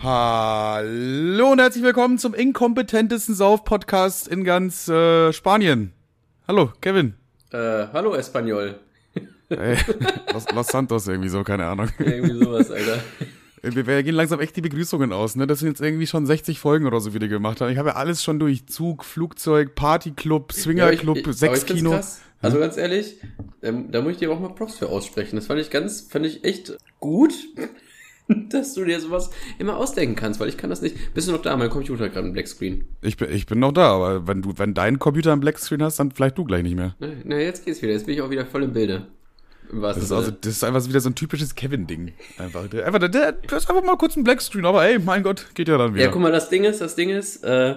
Hallo und herzlich willkommen zum inkompetentesten Sauf-Podcast in ganz äh, Spanien. Hallo, Kevin. Äh, hallo Espanol. Ey, Los, Los Santos irgendwie so, keine Ahnung. Irgendwie sowas, Alter. Wir, wir gehen langsam echt die Begrüßungen aus, ne? Das sind jetzt irgendwie schon 60 Folgen oder so, wie die gemacht haben. Ich habe ja alles schon durch. Zug, Flugzeug, Partyclub, Swingerclub, Ja, Sexkino. Also ganz ehrlich, ähm, da muss ich dir auch mal Props für aussprechen. Das fand ich ganz, fand ich echt gut, dass du dir sowas immer ausdenken kannst, weil ich kann das nicht. Bist du noch da? Mein Computer hat gerade einen Blackscreen. Ich bin, ich bin noch da, aber wenn du, wenn dein Computer einen Blackscreen hast, dann vielleicht du gleich nicht mehr. Na, na, jetzt geht's wieder. Jetzt bin ich auch wieder voll im Bilde. Das ist, also, das ist einfach wieder so ein typisches Kevin-Ding. Einfach, der, einfach der, der, der ist einfach mal kurz ein Blackscreen, aber ey, mein Gott, geht ja dann wieder. Ja, guck mal, das Ding ist, das Ding ist, äh,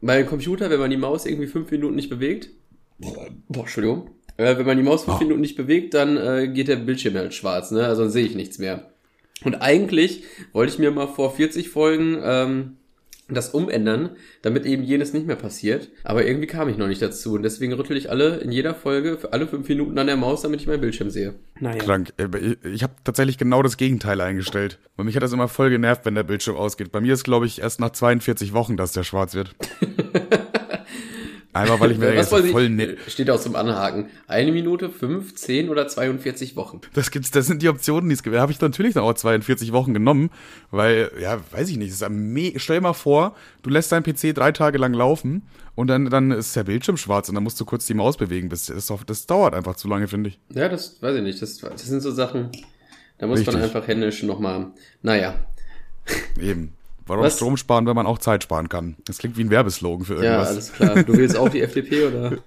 dem Computer, wenn man die Maus irgendwie fünf Minuten nicht bewegt, boah, Entschuldigung, äh, wenn man die Maus fünf Oh. Minuten nicht bewegt, dann äh, geht der Bildschirm halt schwarz, ne? Also dann sehe ich nichts mehr. Und eigentlich wollte ich mir mal vor 40 Folgen ähm, das umändern, damit eben jenes nicht mehr passiert. Aber irgendwie kam ich noch nicht dazu. Und deswegen rüttel ich alle in jeder Folge für alle fünf Minuten an der Maus, damit ich meinen Bildschirm sehe. Naja. Krank. Äh, Ich, ich habe tatsächlich genau das Gegenteil eingestellt. Bei mich hat das immer voll genervt, wenn der Bildschirm ausgeht. Bei mir ist, glaube ich, erst nach 42 Wochen, dass der schwarz wird. Einfach, weil ich mir Sie? voll ne Steht auch zum Anhaken. Eine Minute, fünf, zehn oder 42 Wochen. Das gibt's, das sind die Optionen, die es gibt. Habe ich natürlich dann auch 42 Wochen genommen, weil, ja, weiß ich nicht, das ist stell dir mal vor, du lässt deinen PC drei Tage lang laufen und dann, dann ist der Bildschirm schwarz und dann musst du kurz die Maus bewegen. Das, doch- das dauert einfach zu lange, finde ich. Ja, das weiß ich nicht. Das, das sind so Sachen, da muss man Richtig. einfach händisch nochmal. Naja, Eben. Warum Was? Strom sparen, wenn man auch Zeit sparen kann? Das klingt wie ein Werbeslogan für ja, irgendwas. alles klar. Du willst auch die FDP oder?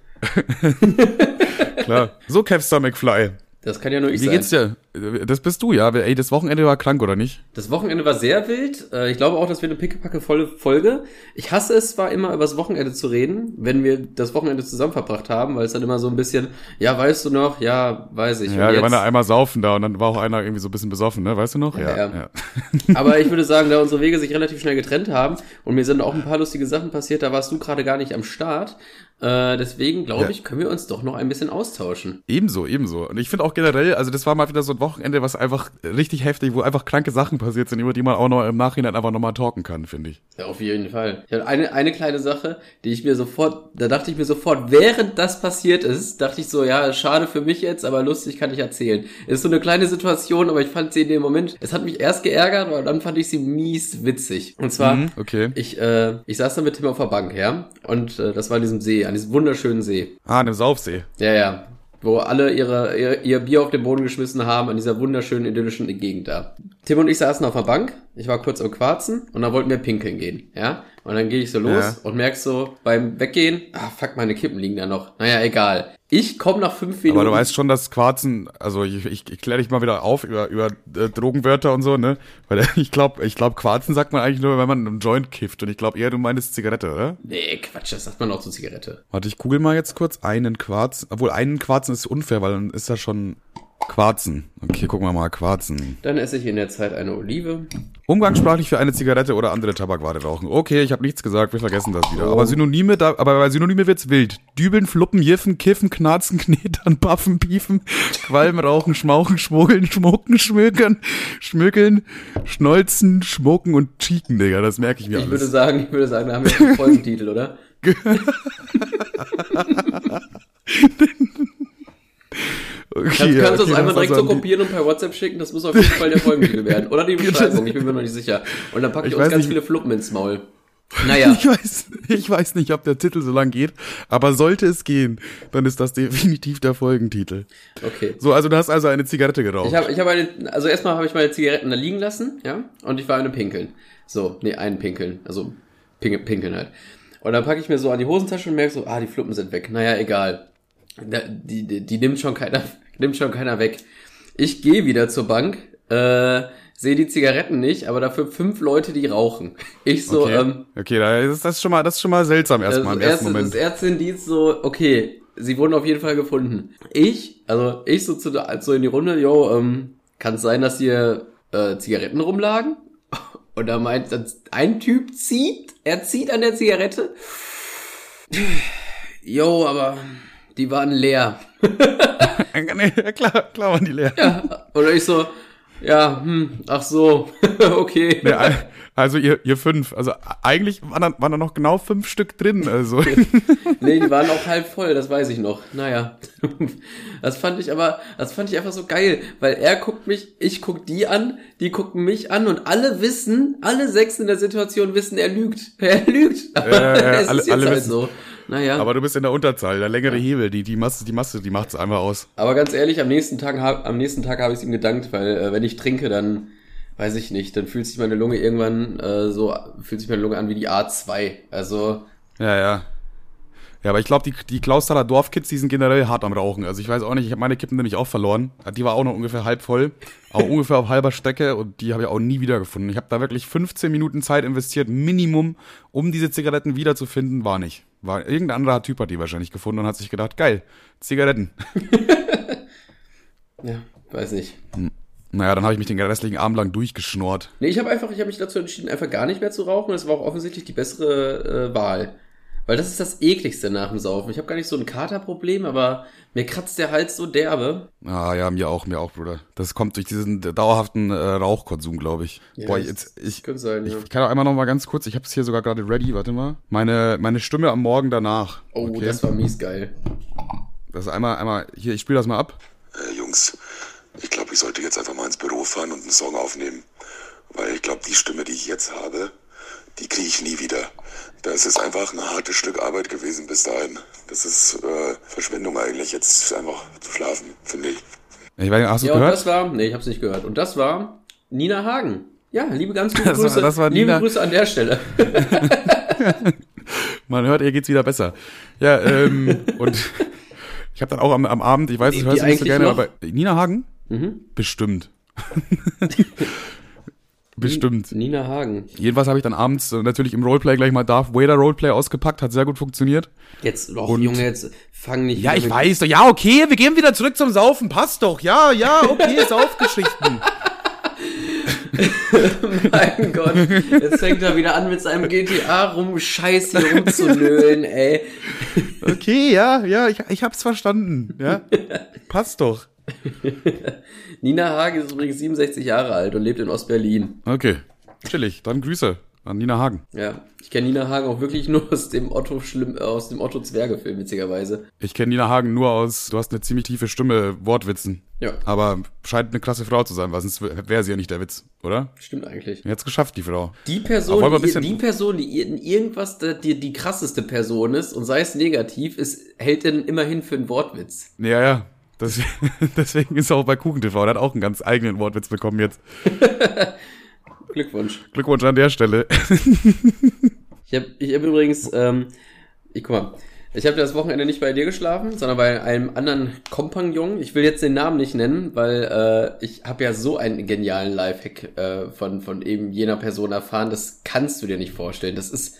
Klar. So, Kevstar McFly. Das kann ja nur ich Wie sein. geht's dir? Das bist du, ja. Ey, das Wochenende war krank, oder nicht? Das Wochenende war sehr wild. Äh, Ich glaube auch, das wird eine pickepacke volle Folge. Ich hasse es zwar immer, über das Wochenende zu reden, wenn wir das Wochenende zusammen verbracht haben, weil es dann immer so ein bisschen, ja, weißt du noch? Ja, weiß ich. ja, wir waren da einmal saufen da und dann war auch einer irgendwie so ein bisschen besoffen, ne? Weißt du noch? Ja, ja. Aber ich würde sagen, da unsere Wege sich relativ schnell getrennt haben und mir sind auch ein paar lustige Sachen passiert, da warst du gerade gar nicht am Start. Äh, deswegen glaube Ja. ich, können wir uns doch noch ein bisschen austauschen. Ebenso, ebenso. Und ich finde auch generell, also das war mal wieder so ein Wochenende, was einfach richtig heftig, wo einfach kranke Sachen passiert sind, über die man auch noch im Nachhinein einfach nochmal talken kann, finde ich. Ja, auf jeden Fall. Ich habe eine, eine kleine Sache, die ich mir sofort, da dachte ich mir sofort, während das passiert ist, dachte ich so, ja, schade für mich jetzt, aber lustig kann ich erzählen. Ist so eine kleine Situation, aber ich fand sie in dem Moment, es hat mich erst geärgert, aber dann fand ich sie mies witzig. Und zwar, Mhm, okay. ich, äh, ich saß da mit Tim auf der Bank, ja, und äh, das war an diesem See, an diesem wunderschönen See. Ah, in dem Saufsee. Ja, ja. Wo alle ihre, ihr, ihr Bier auf den Boden geschmissen haben, an dieser wunderschönen idyllischen Gegend da. Tim und ich saßen auf der Bank, ich war kurz am Quarzen und dann wollten wir pinkeln gehen, ja? Und dann gehe ich so los Ja. und merk so beim Weggehen, ah fuck, meine Kippen liegen da noch. Naja, egal. Ich komme nach fünf Minuten. Aber du weißt schon, dass Quarzen, also ich, ich, ich kläre dich mal wieder auf über, über äh, Drogenwörter und so, ne? Weil ich glaube, ich glaub, Quarzen sagt man eigentlich nur, wenn man einen Joint kifft. Und ich glaube eher, du meinst Zigarette, oder? Nee, Quatsch, das sagt man auch zur Zigarette. Warte, ich google mal jetzt kurz einen Quarz. Obwohl, einen Quarzen ist unfair, weil dann ist das schon Quarzen. Okay, gucken wir mal, Quarzen. Dann esse ich in der Zeit eine Olive. Umgangssprachlich für eine Zigarette oder andere Tabakware rauchen. Okay, ich habe nichts gesagt, wir vergessen das wieder. Oh. Aber Synonyme, da, aber bei Synonyme wird's wild. Dübeln, fluppen, jiffen, kiffen, knarzen, knetern, baffen, piefen, qualmen, rauchen, schmauchen, schmuggeln, schmucken, schmökern, schmökeln, schnolzen, schmucken und cheeken, Digga. Das merke ich mir Ich würde alles. sagen, ich würde sagen, da haben wir einen Folgentitel, oder? Okay, Kannst, kannst okay, das einfach direkt so kopieren und per WhatsApp schicken? Das muss auf jeden Fall der Folgentitel werden. Oder die Beschreibung, ich bin mir noch nicht sicher. Und dann packe ich, Ich uns ganz nicht- viele Fluppen ins Maul. Naja, Ich weiß, ich weiß nicht, ob der Titel so lang geht, aber sollte es gehen, dann ist das definitiv der Folgentitel. okay. So, also du hast also eine Zigarette geraucht. Ich habe ich hab eine, also erstmal habe ich meine Zigaretten da liegen lassen, ja, und ich war eine Pinkeln. So, nee, einen Pinkeln, also Pink, Pinkeln halt. Und dann packe ich mir so an die Hosentasche und merke so, ah, die Fluppen sind weg. Naja, egal. Die, die, die nimmt schon keiner, nimmt schon keiner weg. Ich gehe wieder zur Bank, äh, sehe die Zigaretten nicht, aber dafür fünf Leute, die rauchen. Ich so, okay, ähm, okay da ist das schon mal, das ist schon mal seltsam erstmal im ersten erste, Moment. Das erste Indiz so, okay, sie wurden auf jeden Fall gefunden. Ich, also ich so, zu, so in die Runde, yo, ähm, kann es sein, dass hier äh, Zigaretten rumlagen? Und da meint ein Typ zieht, er zieht an der Zigarette. Jo, aber die waren leer. nee, ja, klar, klar waren die leer. Ja. Und ich so, Ja, hm, ach so, okay. Nee, al- also ihr, ihr fünf. Also eigentlich waren da, waren da noch genau fünf Stück drin. Also Nee, die waren auch halb voll, das weiß ich noch. Naja. Das fand ich aber, das fand ich einfach so geil, weil er guckt mich, ich guck die an, die gucken mich an und alle wissen, alle sechs in der Situation wissen, er lügt. Er lügt. Aber ja, es alle- ist jetzt alle halt wissen. so. Naja. aber du bist in der Unterzahl. Der längere Hebel, die, die Masse, die Masse, die macht's einfach aus. Aber ganz ehrlich, am nächsten Tag, hab- am nächsten Tag habe ich es ihm gedankt, weil äh, wenn ich trinke, dann weiß ich nicht, dann fühlt sich meine Lunge irgendwann äh, so, fühlt sich meine Lunge an wie die A2. Also, Ja, ja. Ja, aber ich glaube, die, die Klaustaler Dorfkids, die sind generell hart am Rauchen. Also ich weiß auch nicht, ich habe meine Kippen nämlich auch verloren. Die war auch noch ungefähr halb voll. Auch ungefähr auf halber Strecke und die habe ich auch nie wiedergefunden. Ich habe da wirklich 15 Minuten Zeit investiert, Minimum, um diese Zigaretten wiederzufinden, war nicht. War irgendein anderer Typ hat die wahrscheinlich gefunden und hat sich gedacht, geil, Zigaretten. ja, weiß nicht. Naja, dann habe ich mich den restlichen Abend lang durchgeschnort. Nee, ich habe einfach, ich habe mich dazu entschieden, einfach gar nicht mehr zu rauchen. Das war auch offensichtlich die bessere äh, Wahl. Weil das ist das ekligste nach dem Saufen. Ich habe gar nicht so ein Katerproblem, aber mir kratzt der Hals so derbe. Ah ja, mir auch, mir auch, Bruder. Das kommt durch diesen dauerhaften äh, Rauchkonsum, glaube ich. Ja, Boah, jetzt, ich, sein, ja. Ich kann auch einmal noch mal ganz kurz, ich habe es hier sogar gerade ready, warte mal. Meine, meine Stimme am Morgen danach. Oh, okay? das war mies geil. Das ist einmal, einmal, hier, ich spiele das mal ab. Äh, Jungs, ich glaube, ich sollte jetzt einfach mal ins Büro fahren und einen Song aufnehmen. Weil ich glaube, die Stimme, die ich jetzt habe, die kriege ich nie wieder. Das ist einfach ein hartes Stück Arbeit gewesen bis dahin. Das ist äh, Verschwendung eigentlich, jetzt einfach zu schlafen, finde ich. Ich weiß nicht, hast du Ja, und gehört? das war, nee, ich hab's nicht gehört. Und das war Nina Hagen. Ja, liebe ganz liebe Das war- Grüße. das war liebe Nina. Grüße an der Stelle. Man hört, ihr geht's wieder besser. Ja, ähm, und ich habe dann auch am, am Abend, ich weiß, ich höre sie nicht so gerne, noch? Mhm. aber Nina Hagen? Bestimmt. Bestimmt. Nina Hagen. Jedenfalls habe ich dann abends äh, natürlich im Roleplay gleich mal Darth Vader Roleplay ausgepackt, hat sehr gut funktioniert. Jetzt, doch, Und- Junge, jetzt fang nicht Ja, ich weiß doch. Ja, okay, wir gehen wieder zurück zum Saufen. Passt doch. Ja, ja, okay, Saufgeschichten. Mein Gott, jetzt fängt er wieder an mit seinem GTA rum, Scheiß hier rumzunölen, ey. Okay, ja, ja, ich, ich hab's verstanden. Ja, passt doch. Nina Hagen ist übrigens 67 Jahre alt und lebt in Ostberlin. Okay, chillig. Dann Grüße an Nina Hagen. Ja, ich kenne Nina Hagen auch wirklich nur aus dem Otto Schlimm, äh, aus dem Otto Zwerge Film witzigerweise. Ich kenne Nina Hagen nur aus, du hast eine ziemlich tiefe Stimme, Wortwitzen. Ja, Aber scheint eine klasse Frau zu sein, weil sonst wäre sie ja nicht der Witz, oder? stimmt eigentlich. Jetzt geschafft, die Frau. Die Person, die, die Person, die in irgendwas die, die krasseste Person ist und sei es negativ, ist, hält denn immerhin für einen Wortwitz. Ja, ja. Deswegen ist er auch bei KuchenTV. Der hat auch einen ganz eigenen Wortwitz bekommen jetzt. Glückwunsch. Glückwunsch an der Stelle. Ich habe ich hab übrigens, ähm, ich guck mal, ich habe das Wochenende nicht bei dir geschlafen, sondern bei einem anderen Kompagnon. Ich will jetzt den Namen nicht nennen, weil äh, ich habe ja so einen genialen Lifehack äh, von, von eben jener Person erfahren. Das kannst du dir nicht vorstellen. Das ist,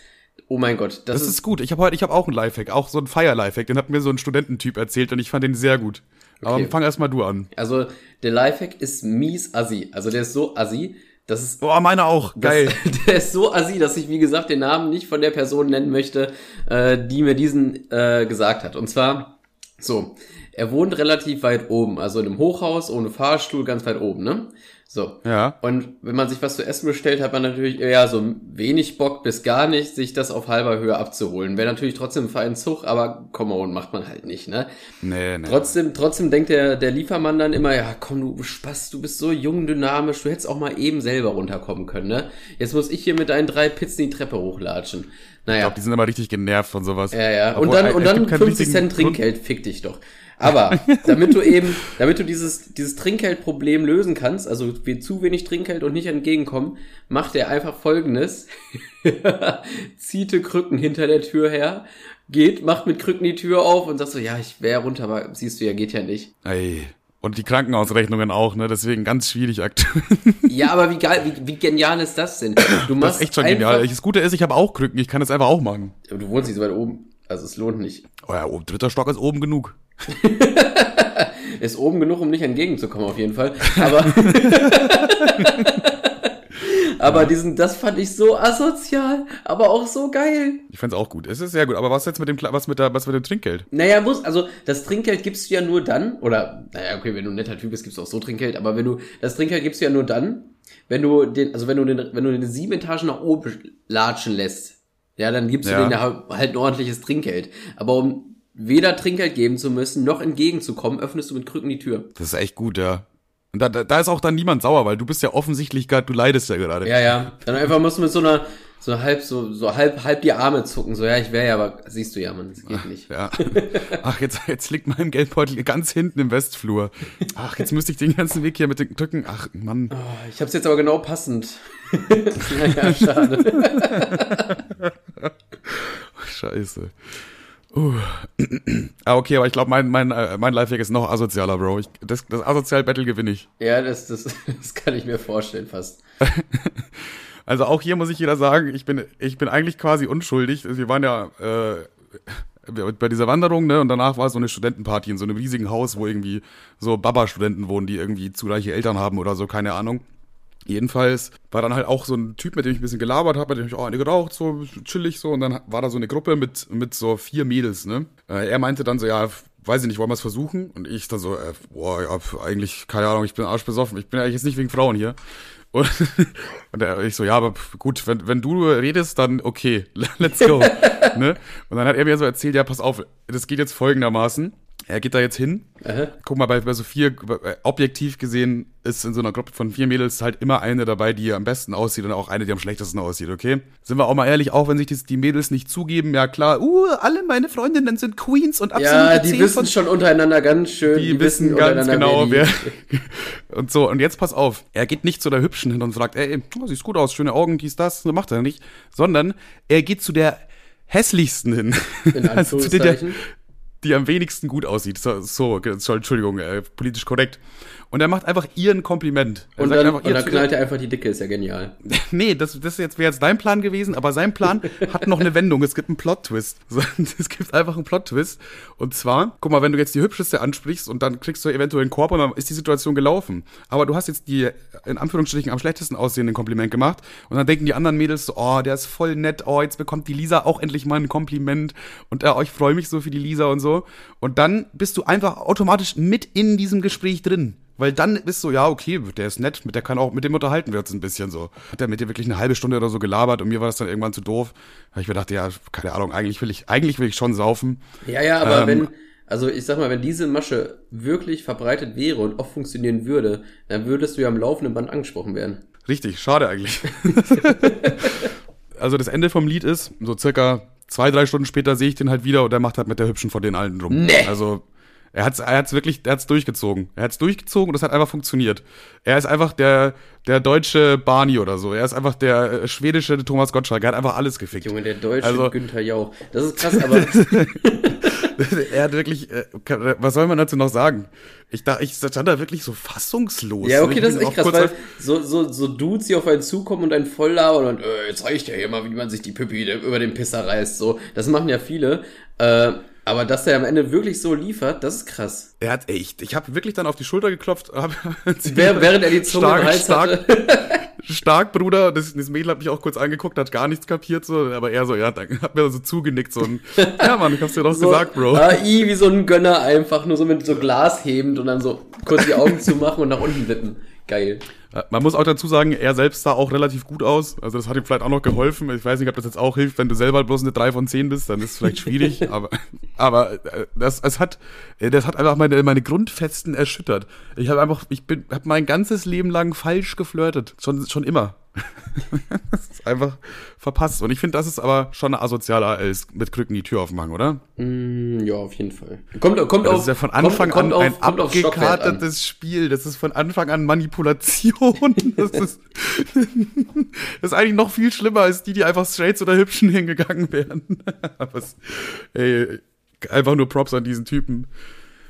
oh mein Gott, das, Das ist gut. Ich habe heute, ich habe auch einen Lifehack, auch so einen Fire-Lifehack. Den hat mir so ein Studententyp erzählt und ich fand den sehr gut. Aber Okay. fang erst mal du an. Also der Lifehack ist mies assi. Also der ist so assi, das ist Boah, meine auch. Geil. Das, der ist so assi, dass ich, wie gesagt, den Namen nicht von der Person nennen möchte, äh, die mir diesen äh, gesagt hat. Und zwar, so, er wohnt relativ weit oben, also in einem Hochhaus ohne Fahrstuhl, ganz weit oben, ne? So. Ja. Und wenn man sich was zu essen bestellt, hat man natürlich eher so wenig Bock bis gar nicht, sich das auf halber Höhe abzuholen. Wäre natürlich trotzdem für einen Zug, aber come on, macht man halt nicht, ne? Nee, nee. Trotzdem, trotzdem denkt der, der Liefermann dann immer, ja, komm, du Spaß, du bist so jung, dynamisch, du hättest auch mal eben selber runterkommen können, ne? Jetzt muss ich hier mit deinen drei Pizzen die Treppe hochlatschen. Ich Naja, glaube, die sind immer richtig genervt von sowas. ja, ja. Und Obwohl, dann, es und dann keinen 50 richtigen Cent Trinkgeld, fick dich doch. Aber damit du eben, damit du dieses, dieses Trinkgeldproblem lösen kannst, also wir zu wenig Trinkgeld und nicht entgegenkommen, macht er einfach folgendes. Ziehte Krücken hinter der Tür her, geht, macht mit Krücken die Tür auf und sagt so, ja, ich wäre runter, aber siehst du ja, geht ja nicht. Ey. Und die Krankenhausrechnungen auch, ne? Deswegen ganz schwierig aktuell. Ja, aber wie geil, wie, wie genial ist das denn? Du Das machst ist echt schon genial. Das Gute ist, ich habe auch Krücken. Ich kann das einfach auch machen. Du wohnst nicht so weit oben, also es lohnt nicht. Oh ja, oben, dritter Stock ist oben genug. Ist oben genug, um nicht entgegenzukommen, auf jeden Fall. Aber, aber diesen, das fand ich so asozial, aber auch so geil. Ich fand's auch gut. Es ist sehr gut. Aber was jetzt mit dem, was mit der, was mit dem Trinkgeld? Naja, muss, also das Trinkgeld gibst du ja nur dann, oder, naja, okay, wenn du ein netter Typ bist, gibst du auch so Trinkgeld, aber wenn du, das Trinkgeld gibst du ja nur dann, wenn du den, also wenn du den, wenn du den sieben Etagen nach oben latschen lässt, ja, dann gibst du Ja. denen ja halt ein ordentliches Trinkgeld. Aber um weder Trinkgeld geben zu müssen, noch entgegenzukommen, öffnest du mit Krücken die Tür. Das ist echt gut, ja. Und da, da, da ist auch dann niemand sauer, weil du bist ja offensichtlich gerade, du leidest ja gerade. Ja, ja. Dann einfach musst du mit so einer, so halb, so, so halb, halb die Arme zucken, so, ja, ich wäre ja, aber siehst du ja, man, das geht nicht. Ja. Ach, jetzt, jetzt liegt mein Geldbeutel ganz hinten im Westflur. Ach, jetzt müsste ich den ganzen Weg hier mit den Drücken. Ach, Mann. Oh, ich hab's jetzt aber genau passend. naja, schade. Scheiße. Uh. ah, okay, aber ich glaube, mein, mein, äh, mein Lifehack ist noch asozialer, Bro. Ich, das, das Asozial-Battle gewinne ich. Ja, das, das, das kann ich mir vorstellen fast. Also auch hier muss ich wieder sagen, ich bin, ich bin eigentlich quasi unschuldig. Wir waren ja äh, bei dieser Wanderung, ne? Und danach war so eine Studentenparty in so einem riesigen Haus, wo irgendwie so Baba-Studenten wohnen, die irgendwie zu reiche Eltern haben oder so, keine Ahnung. Jedenfalls war dann halt auch so ein Typ, mit dem ich ein bisschen gelabert habe, mit dem ich auch eine geraucht, so chillig so. Und dann war da so eine Gruppe mit, mit so vier Mädels, ne? Äh, er meinte dann so, ja, weiß ich nicht, wollen wir es versuchen? Und ich dann so, äh, boah, ja, eigentlich, keine Ahnung, ich bin arschbesoffen. Ich bin eigentlich jetzt nicht wegen Frauen hier. Und, und er, ich so, ja, aber gut, wenn, wenn du redest, dann okay, let's go. ne? Und dann hat er mir so erzählt, ja, pass auf, das geht jetzt folgendermaßen. Er geht da jetzt hin. Aha. Guck mal, bei, bei so vier, äh, objektiv gesehen ist in so einer Gruppe von vier Mädels halt immer eine dabei, die am besten aussieht und auch eine, die am schlechtesten aussieht, okay? Sind wir auch mal ehrlich, auch wenn sich das, die Mädels nicht zugeben, ja klar, uh, alle meine Freundinnen sind Queens und absolute Ja, die 10 wissen schon untereinander ganz schön. die, wissen ganz genau, wer. die- Und so, und jetzt pass auf. Er geht nicht zu der Hübschen hin und fragt, ey, oh, siehst gut aus, schöne Augen, dies, das. So macht er nicht. Sondern er geht zu der hässlichsten hin. In Also zu der, der, Anführungszeichen. Die am wenigsten gut aussieht. So, so Entschuldigung, äh, politisch korrekt. Und er macht einfach ihr ein Kompliment. Er Und dann, einfach, und dann knallt er einfach die Dicke, ist ja genial. Nee, das, das jetzt wäre jetzt dein Plan gewesen, aber sein Plan hat noch eine Wendung. Es gibt einen Plot-Twist. Es gibt einfach einen Plot-Twist. Und zwar, guck mal, wenn du jetzt die Hübscheste ansprichst und dann kriegst du eventuell einen Korb und dann ist die Situation gelaufen. Aber du hast jetzt die, in Anführungsstrichen, am schlechtesten aussehenden Kompliment gemacht. Und dann denken die anderen Mädels so, oh, der ist voll nett. Oh, jetzt bekommt die Lisa auch endlich mal ein Kompliment. Und äh, oh, ich freue mich so für die Lisa und so. Und dann bist du einfach automatisch mit in diesem Gespräch drin. Weil dann bist du, ja, okay, der ist nett, mit der kann auch, mit dem unterhalten wir uns ein bisschen so. Hat er mit dir wirklich eine halbe Stunde oder so gelabert und mir war das dann irgendwann zu doof. Hab ich mir gedacht, ja, keine Ahnung, eigentlich will ich, eigentlich will ich schon saufen. Ja, ja, aber Ähm, wenn, also ich sag mal, wenn diese Masche wirklich verbreitet wäre und auch funktionieren würde, dann würdest du ja am laufenden Band angesprochen werden. Richtig, schade eigentlich. also das Ende vom Lied ist, so circa zwei, drei Stunden später sehe ich den halt wieder und er macht halt mit der Hübschen von den allen rum. Nee. Also er hat's, er hat's wirklich, er hat's durchgezogen. Er hat's durchgezogen und es hat einfach funktioniert. Er ist einfach der, der deutsche Barney oder so. Er ist einfach der äh, schwedische Thomas Gottschalk. Er hat einfach alles gefickt. Junge, der deutsche Also- Günther Jauch. Das ist krass, aber er hat wirklich, äh, kann- was soll man dazu noch sagen? Ich dachte, ich stand da wirklich so fassungslos. ja, okay, Ich das ist echt krass, weil so, so, so Dudes, die auf einen zukommen und einen voll labern und äh, jetzt reicht ja hier mal, wie man sich die Pippi über den Pisser reißt. So, das machen ja viele. Äh, aber dass der am Ende wirklich so liefert, das ist krass. Er hat echt, ich habe wirklich dann auf die Schulter geklopft. Wer, während er die Zunge stark, im Hals stark, hatte. stark, Bruder. Das, das Mädel hat mich auch kurz angeguckt, hat gar nichts kapiert, so, aber er so, ja, dann hat mir so zugenickt, so ein, ja, Mann, ich hab's dir doch So, gesagt, Bro. Ah, i, wie so ein Gönner einfach, nur so mit so Glas hebend und dann so kurz die Augen zumachen und nach unten wippen. Geil. Äh, Man muss auch dazu sagen, er selbst sah auch relativ gut aus. Also das hat ihm vielleicht auch noch geholfen. Ich weiß nicht, ob das jetzt auch hilft, wenn du selber bloß eine 3 von 10 bist, dann ist es vielleicht schwierig. aber aber äh, das, es hat, äh, das hat einfach meine, meine Grundfesten erschüttert. Ich habe einfach, ich bin, habe mein ganzes Leben lang falsch geflirtet. Schon, schon immer. das ist einfach verpasst. Und ich finde, das ist aber schon asozialer als mit Krücken die Tür aufmachen, oder? Mm, ja, auf jeden Fall. Kommt, kommt Das ist ja von Anfang kommt, kommt an ein auf, auf Stockwert an. abgekartetes Spiel. Das ist von Anfang an Manipulation. Das ist, das ist eigentlich noch viel schlimmer als die, die einfach straight zu der Hübschen hingegangen wären. Aber es, ey, einfach nur Props an diesen Typen.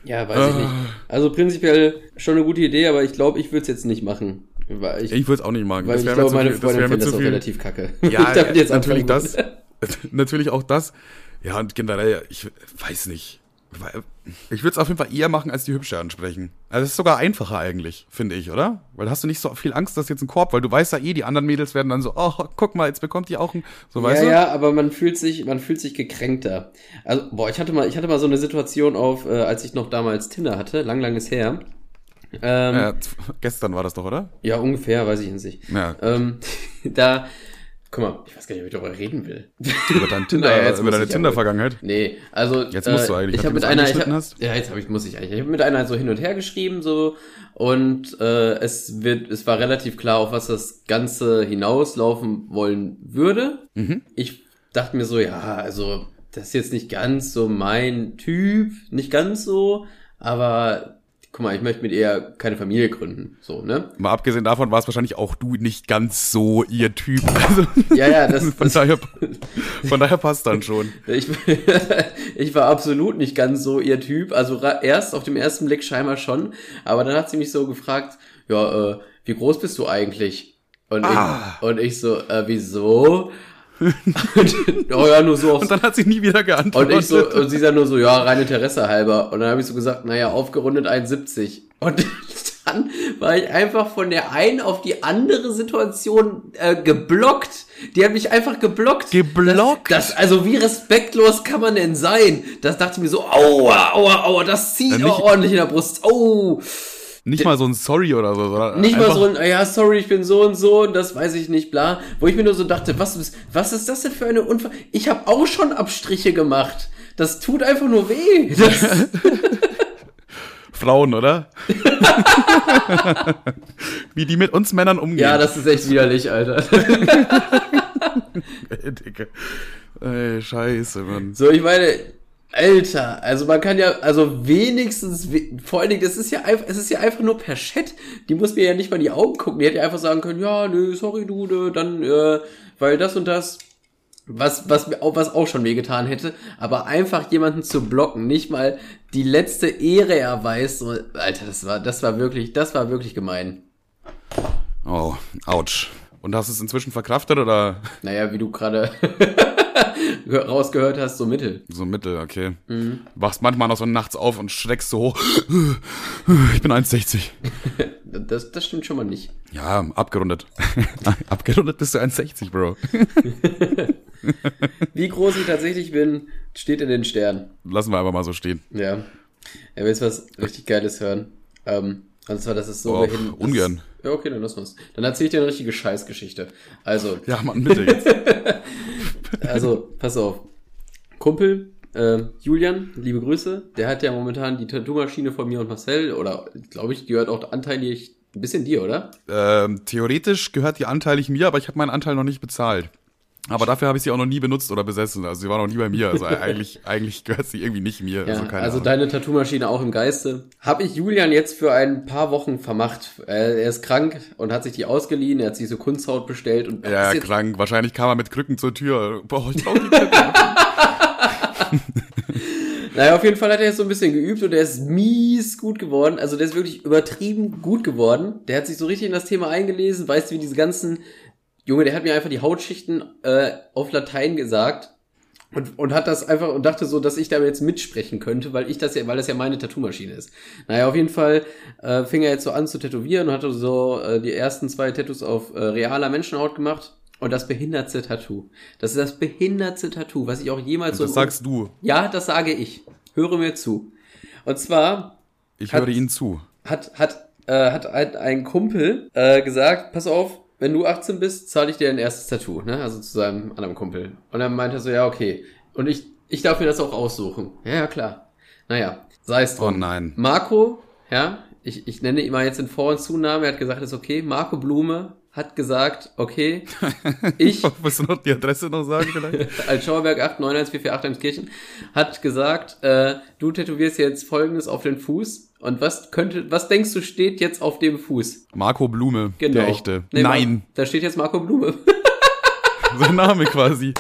Ja, weiß ich nicht. Also prinzipiell schon eine gute Idee, aber ich glaube, ich würde es jetzt nicht machen. Weil ich, Ich würde es auch nicht machen. weil ich wär mir glaube, meine viel- Freundin findet das auch relativ kacke. Ja, Ich jetzt natürlich das. Natürlich auch das. Ja, und generell, ich weiß nicht. Ich würde es auf jeden Fall eher machen, als die Hübsche ansprechen. Also es ist sogar einfacher eigentlich, finde ich, oder? Weil hast du nicht so viel Angst, dass jetzt ein Korb, weil du weißt ja eh, die anderen Mädels werden dann so, oh, guck mal, jetzt bekommt die auch ein, so ja, weißt du? ja, aber man fühlt sich, man fühlt sich gekränkter. Also, boah, ich hatte mal, ich hatte mal so eine Situation auf, äh, als ich noch damals Tinder hatte, lang, lang ist her. Ähm, Ja, z- gestern war das doch, oder? ja, ungefähr, weiß ich jetzt nicht. Ja. Ähm, da, guck mal, ich weiß gar nicht, ob ich darüber reden will. Über, dein Tinder, Naja, jetzt über deine Tinder-Vergangenheit. Nee, also Jetzt musst du eigentlich, Ich habe mit einer, ich hab, ja, jetzt habe ich muss ich eigentlich. Ich habe mit einer so hin und her geschrieben so und äh, es wird, es war relativ klar, auf was das Ganze hinauslaufen wollen würde. Mhm. Ich dachte mir so, ja, also das ist jetzt nicht ganz so mein Typ, nicht ganz so, aber guck mal, ich möchte mit ihr keine Familie gründen, so ne? Mal abgesehen davon war es wahrscheinlich auch du nicht ganz so ihr Typ. Also, Ja, ja, das, von, das daher, von daher passt dann schon. Ich, ich war absolut nicht ganz so ihr Typ. Also erst auf dem ersten Blick scheinbar schon. Aber dann hat sie mich so gefragt, ja, äh, wie groß bist du eigentlich? Und, Ah. ich, und ich so, äh, wieso? oh ja, nur so Und aufs dann hat sie nie wieder und geantwortet. ich so, und sie sagt nur so, ja, rein Interesse halber. Und dann habe ich so gesagt, naja, aufgerundet 1,70. Und dann war ich einfach von der einen auf die andere Situation äh, geblockt. Die hat mich einfach geblockt. Geblockt? Das, das, also wie respektlos kann man denn sein? Das dachte ich mir so, aua, aua, aua, das zieht aber ordentlich in der Brust. Oh, nicht mal so ein Sorry oder so, sondern nicht mal so ein, ja, sorry, ich bin so und so und das weiß ich nicht, bla. Wo ich mir nur so dachte, was, ist- was ist das denn für eine Unfall? Ich habe auch schon Abstriche gemacht. Das tut einfach nur weh. Frauen, oder? Wie die mit uns Männern umgehen. ja, das ist echt widerlich, Alter. Ey, Dicke. Ey, scheiße, Mann. So, ich meine, Alter, also man kann ja, also wenigstens, we- vor allen Dingen, das ist ja einfach, es ist ja einfach nur per Chat. Die muss mir ja nicht mal in die Augen gucken. Die hätte ja einfach sagen können, ja, nö, sorry, du, ne, dann, äh, weil das und das, was, was was auch schon wehgetan hätte, aber einfach jemanden zu blocken, nicht mal die letzte Ehre erweist, so, Alter, das war, das war wirklich, das war wirklich gemein. Oh, ouch. Und hast du es inzwischen verkraftet oder Naja, wie du gerade rausgehört hast, so mittel. so mittel, okay. Mhm. Wachst manchmal noch so nachts auf und schreckst so hoch. Ich bin 1,60. Das, das stimmt schon mal nicht. Ja, abgerundet. abgerundet bist du 1,60, Bro. Wie groß ich tatsächlich bin, steht in den Sternen. Lassen wir einfach mal so stehen. Ja. Er will jetzt was richtig Geiles hören. Ähm, und zwar, das ist so Oh, behindert. ungern. Ja, okay, dann lassen wir's. Dann erzähle ich dir eine richtige Scheißgeschichte. Also, Ja, Mann, bitte jetzt. Also, pass auf. Kumpel, äh, Julian, liebe Grüße, der hat ja momentan die Tattoo-Maschine von mir und Marcel, oder glaube ich, gehört auch anteilig ein bisschen dir, oder? ähm, theoretisch gehört die anteilig mir, aber ich habe meinen Anteil noch nicht bezahlt. Aber dafür habe ich sie auch noch nie benutzt oder besessen. Also sie war noch nie bei mir. Also eigentlich, eigentlich gehört sie irgendwie nicht mir. Ja, also keine also deine Tattoo-Maschine auch im Geiste. Habe ich Julian jetzt für ein paar Wochen vermacht. Er ist krank und hat sich die ausgeliehen. Er hat sich so Kunsthaut bestellt und ja, krank. Wahrscheinlich kam er mit Krücken zur Tür. Boah, ich brauch die. Naja, auf jeden Fall hat er jetzt so ein bisschen geübt und er ist mies gut geworden. Also der ist wirklich übertrieben gut geworden. Der hat sich so richtig in das Thema eingelesen, weiß wie diese ganzen. Junge, der hat mir einfach die Hautschichten äh, auf Latein gesagt und, und hat das einfach und dachte so, dass ich da jetzt mitsprechen könnte, weil ich das ja, weil das ja meine Tattoo-Maschine ist. Naja, auf jeden Fall äh, fing er jetzt so an zu tätowieren und hatte so äh, die ersten zwei Tattoos auf äh, realer Menschenhaut gemacht. Und das behindertste Tattoo. Das ist das behindertste Tattoo, was ich auch jemals so Das sagst du. ja, das sage ich. Höre mir zu. Und zwar Ich Hat- höre Ihnen zu. hat, hat, äh, hat ein, ein Kumpel äh, gesagt, pass auf, wenn du 18 bist, zahle ich dir ein erstes Tattoo, ne? Also zu seinem anderen Kumpel. Und dann meinte er so, ja, okay. Und ich, ich darf mir das auch aussuchen. Ja, ja, klar. Naja, sei es Oh drum. nein. Marco, ja, ich, ich nenne ihn mal jetzt den Vor- und Zunamen, er hat gesagt, ist okay. Marco Blume hat gesagt, okay, ich Willst du noch die Adresse noch sagen vielleicht? als Schauerberg 8 91448 Emskirchen hat gesagt, äh, du tätowierst jetzt folgendes auf den Fuß und was könnte, was denkst du steht jetzt auf dem Fuß? Marco Blume, Genau. der echte. Nee, Nein, Da steht jetzt Marco Blume. sein Name quasi.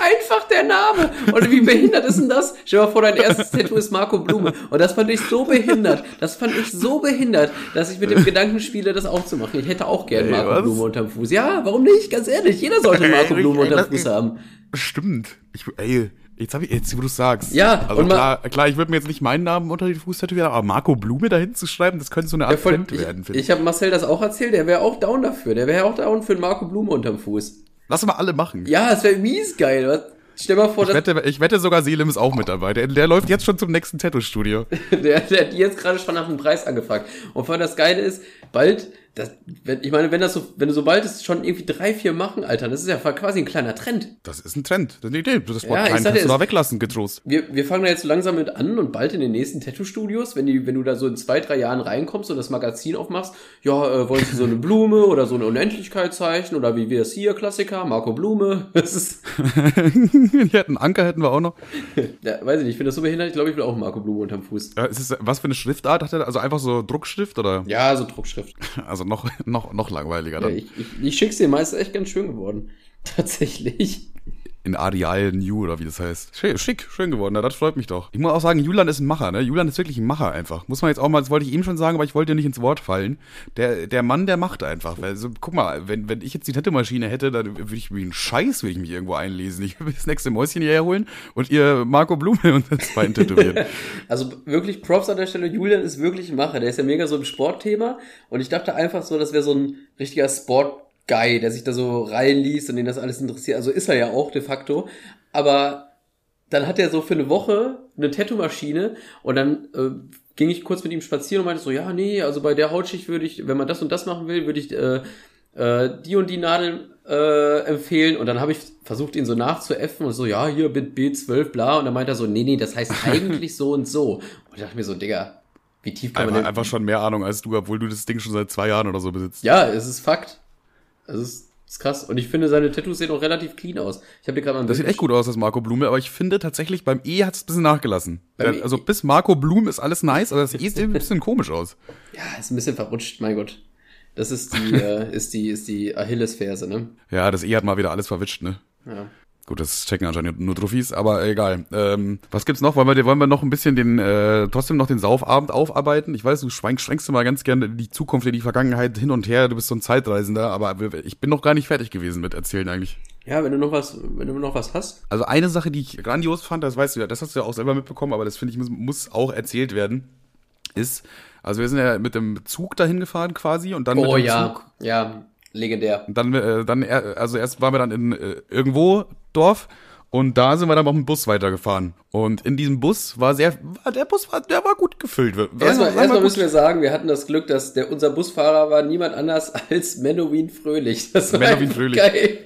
Einfach der Name. Und wie behindert ist denn das? Stell dir mal vor, dein erstes Tattoo ist Marco Blume. Und das fand ich so behindert. Das fand ich so behindert, dass ich mit dem Gedanken spiele, das auch zu machen. Ich hätte auch gern Ey, Marco was? Blume unterm Fuß. Ja, warum nicht? Ganz ehrlich, jeder sollte Marco Blume unterm Fuß haben. Stimmt. Ich, ey, Jetzt, hab ich, jetzt wo du sagst. Ja, also klar, klar, ich würde mir jetzt nicht meinen Namen unter die Fuß tätowieren, aber Marco Blume dahin zu schreiben, das könnte so eine Art Ja, voll, Trend werden, ich finde ich habe Marcel das auch erzählt, der wäre auch down dafür. Der wäre auch down für einen Marco Blume unterm Fuß. Lass mal alle machen. Ja, es wäre mies geil. Was? Stell mal vor, Ich dass wette, ich wette sogar Selim ist auch mit dabei. Der, der läuft jetzt schon zum nächsten Tattoo-Studio. der, der hat jetzt gerade schon nach einem Preis angefragt. Und vor allem das Geile ist, bald, das, wenn, ich meine, wenn das so, wenn du sobald es schon irgendwie drei, vier machen, Alter, das ist ja quasi ein kleiner Trend. Das ist ein Trend. Das ist eine Idee. Das Ja, Wort sag dir, kannst du da es- weglassen, getrost. Wir, wir fangen da jetzt so langsam mit an und bald in den nächsten Tattoo-Studios, wenn, die, wenn du da so in zwei, drei Jahren reinkommst und das Magazin aufmachst, ja, äh, wollen sie so eine Blume oder so eine Unendlichkeitszeichen oder wie wir es hier, Klassiker, Marco Blume. Das ist, Hier hätten Anker hätten wir auch noch. ja, weiß ich nicht, ich finde das so behindert, ich glaube, ich will auch Marco Blume unterm Fuß. Ja, es ist, was für eine Schriftart hat er? Also einfach so Druckschrift oder? Ja, so Druckschrift. Also noch, noch, noch langweiliger Ja, dann. ich, ich, ich schick's dir meist echt ganz schön geworden. Tatsächlich. In Arial New oder wie das heißt. Schick, schick, schön geworden. Ja, das freut mich doch. Ich muss auch sagen, Julian ist ein Macher, ne? Julian ist wirklich ein Macher einfach. Muss man jetzt auch mal, das wollte ich eben schon sagen, aber ich wollte dir nicht ins Wort fallen. Der, der Mann, der macht einfach. Weil, so, guck mal, wenn, wenn ich jetzt die Tattoo-Maschine hätte, dann würde ich wie ein Scheiß, würde ich mich irgendwo einlesen. Ich würde das nächste Mäuschen hierher holen und ihr Marco Blume und das Bein tätowieren. Also wirklich Props an der Stelle. Julian ist wirklich ein Macher. Der ist ja mega so im Sportthema. Und ich dachte einfach so, das wäre so ein richtiger Sport-Guy, der sich da so reinliest und den das alles interessiert. Also ist er ja auch de facto. Aber dann hat er so für eine Woche eine Tattoo-Maschine und dann äh, ging ich kurz mit ihm spazieren und meinte so, ja, nee, also bei der Hautschicht würde ich, wenn man das und das machen will, würde ich äh, äh, die und die Nadeln äh, empfehlen. Und dann habe ich versucht, ihn so nachzuäffen und so, ja, hier mit B12, bla. Und dann meinte er so, nee, nee, das heißt eigentlich so und so. Und ich dachte mir so, Digga, wie tief kann man Einfach, denn... einfach schon mehr Ahnung als du, obwohl du das Ding schon seit zwei Jahren oder so besitzt. Ja, es ist Fakt. Es ist, ist krass. Und ich finde, seine Tattoos sehen auch relativ clean aus. Ich habe dir gerade Das sieht echt gut aus, das Marco Blume, aber ich finde tatsächlich, beim E hat es ein bisschen nachgelassen. Beim E- also bis Marco Blum ist alles nice, aber das E sieht ein bisschen komisch aus. Ja, ist ein bisschen verrutscht, mein Gott. Das ist die, äh, ist die, ist die Achillesferse, ne? Ja, das E hat mal wieder alles verwischt, ne? Ja. Gut, das checken anscheinend nur Trophys, aber egal. Ähm, was gibt's noch? Wollen wir, wollen wir noch ein bisschen den, äh, trotzdem noch den Saufabend aufarbeiten? Ich weiß, du schwenkst, schwenkst immer ganz gerne die Zukunft in die Vergangenheit hin und her. Du bist so ein Zeitreisender, aber ich bin noch gar nicht fertig gewesen mit Erzählen eigentlich. Ja, wenn du noch was, wenn du noch was hast. Also eine Sache, die ich grandios fand, das weißt du ja, das hast du ja auch selber mitbekommen, aber das finde ich muss, muss auch erzählt werden, ist, also wir sind ja mit dem Zug dahin gefahren quasi und dann mit Oh dem ja, Zug ja, legendär. Dann, äh, dann also erst waren wir dann in äh, irgendwo Dorf und da sind wir dann mit dem Bus weitergefahren. Und in diesem Bus war sehr, der Bus war, der war gut gefüllt. Erstmal, erstmal müssen wir sagen, wir hatten das Glück, dass der, unser Busfahrer war niemand anders als Menowin Fröhlich. Das war Menowin Fröhlich. Geil.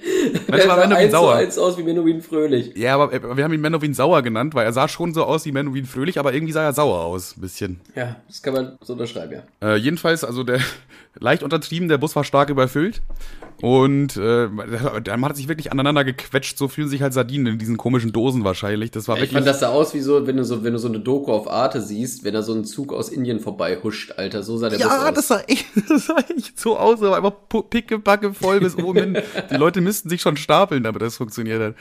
Das war sah Menowin Sauer. eins aus wie Menowin Fröhlich. Ja, aber wir haben ihn Menowin Sauer genannt, weil er sah schon so aus wie Menowin Fröhlich, aber irgendwie sah er sauer aus, ein bisschen. Ja, das kann man so unterschreiben, ja. Äh, jedenfalls, also der leicht untertrieben, der Bus war stark überfüllt. Und äh, man hat sich wirklich aneinander gequetscht, so fühlen sich halt Sardinen in diesen komischen Dosen wahrscheinlich. Das war Ich wirklich. fand, das sah aus wie so, wenn du so, wenn du so eine Doku auf Arte siehst, wenn da so ein Zug aus Indien vorbei huscht, Alter. So sah der Ja, das sah, echt, das sah echt so aus, aber einfach pickebacke voll bis oben hin. Die Leute müssten sich schon stapeln, damit das funktioniert hat.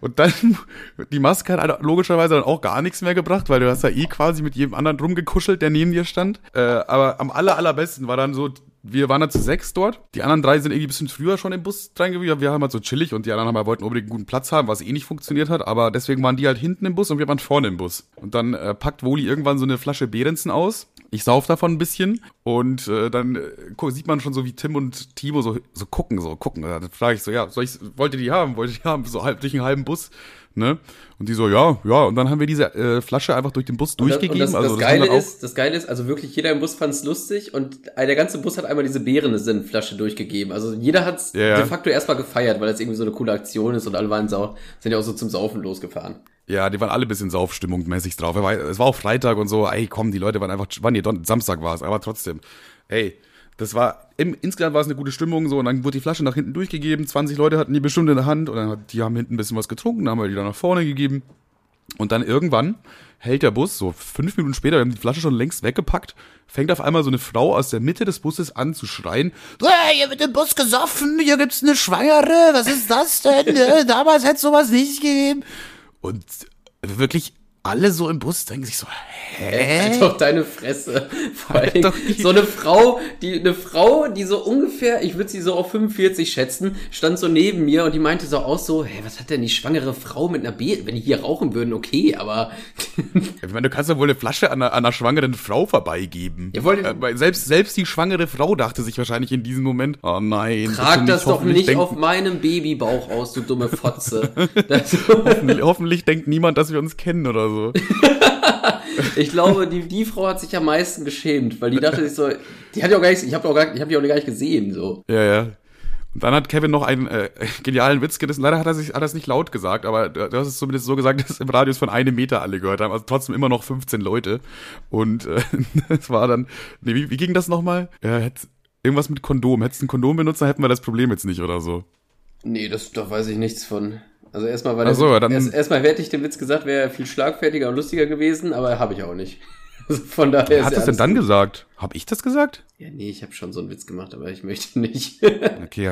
Und dann, die Maske hat halt logischerweise dann auch gar nichts mehr gebracht, weil du hast ja eh quasi mit jedem anderen rumgekuschelt, der neben dir stand. Äh, aber am aller, allerbesten war dann so, wir waren da zu sechs dort. Die anderen drei sind irgendwie ein bisschen früher schon im Bus reingegangen. Wir haben halt so chillig und die anderen haben halt, wollten unbedingt einen guten Platz haben, was eh nicht funktioniert hat. Aber deswegen waren die halt hinten im Bus und wir waren vorne im Bus. Und dann äh, packt Woli irgendwann so eine Flasche Behrensen aus. Ich sauf davon ein bisschen und äh, dann äh, sieht man schon so, wie Tim und Timo so, so gucken, so gucken. Da frage ich so, ja, soll ich, wollt ihr die haben? Wollt ihr die haben? So halb durch einen halben Bus, ne? Und die so, ja, ja. Und dann haben wir diese äh, Flasche einfach durch den Bus Und das- durchgegeben. Und das, also das, das Geile ist, das Geile ist, also wirklich jeder im Bus fand es lustig und der ganze Bus hat einmal diese Beerensenflasche durchgegeben. Also jeder hat es ja. de facto erstmal gefeiert, weil das irgendwie so eine coole Aktion ist und alle waren sau, sind ja auch so zum Saufen losgefahren. Ja, die waren alle ein bisschen saufstimmungsmäßig drauf. Es war, auch Freitag und so, ey, komm, die Leute waren einfach, wann nee, Samstag war es, aber trotzdem. Ey, das war, im, insgesamt war es eine gute Stimmung, so, und dann wurde die Flasche nach hinten durchgegeben, 20 Leute hatten die bestimmt in der Hand, und dann die haben hinten ein bisschen was getrunken, dann haben wir die dann nach vorne gegeben. Und dann irgendwann hält der Bus, so fünf Minuten später, wir haben die Flasche schon längst weggepackt, fängt auf einmal so eine Frau aus der Mitte des Busses an zu schreien, "Äh, hier wird im Bus gesoffen, hier gibt's eine Schwangere, was ist das denn? Damals hätte sowas nicht gegeben. Und wirklich alle so im Bus denken sich so, hä? Halt doch deine Fresse. Vor Halt allem doch so eine Frau, die eine Frau, die so ungefähr, ich würde sie so auf 45 schätzen, stand so neben mir und die meinte so aus so, hey, was hat denn die schwangere Frau mit einer B? Wenn die hier rauchen würden, okay, aber Ich meine, du kannst ja wohl eine Flasche an einer, an einer schwangeren Frau vorbeigeben. Ihr wollt- äh, selbst, selbst die schwangere Frau dachte sich wahrscheinlich in diesem Moment, oh nein. trag das doch hoffentlich nicht denkt, auf meinem Babybauch aus, du dumme Fotze. Das, hoffentlich, hoffentlich denkt niemand, dass wir uns kennen oder so. ich glaube, die, die Frau hat sich am meisten geschämt, weil die dachte sich so, die hat ja auch gar nicht, ich habe auch gar, ich habe die auch gar nicht gesehen, so. Ja, ja. Und dann hat Kevin noch einen äh, genialen Witz gerissen. Leider hat er sich hat er es nicht laut gesagt, aber du, hast es zumindest so gesagt, dass im Radius von einem Meter alle gehört haben. Also trotzdem immer noch 15 Leute. Und äh, es war dann. Nee, wie, wie ging das nochmal? Ja, hätt, irgendwas mit Kondom. Hättest du ein Kondom benutzt, dann hätten wir das Problem jetzt nicht oder so. Nee, das da weiß ich nichts von. Also erstmal war so, dann- erst, erstmal hätte ich den Witz gesagt, wäre er viel schlagfertiger und lustiger gewesen, aber habe ich auch nicht. Also von daher Wer hat das denn dann gesagt? Hab ich das gesagt? Ja, nee, ich habe schon so einen Witz gemacht, aber ich möchte nicht. Okay,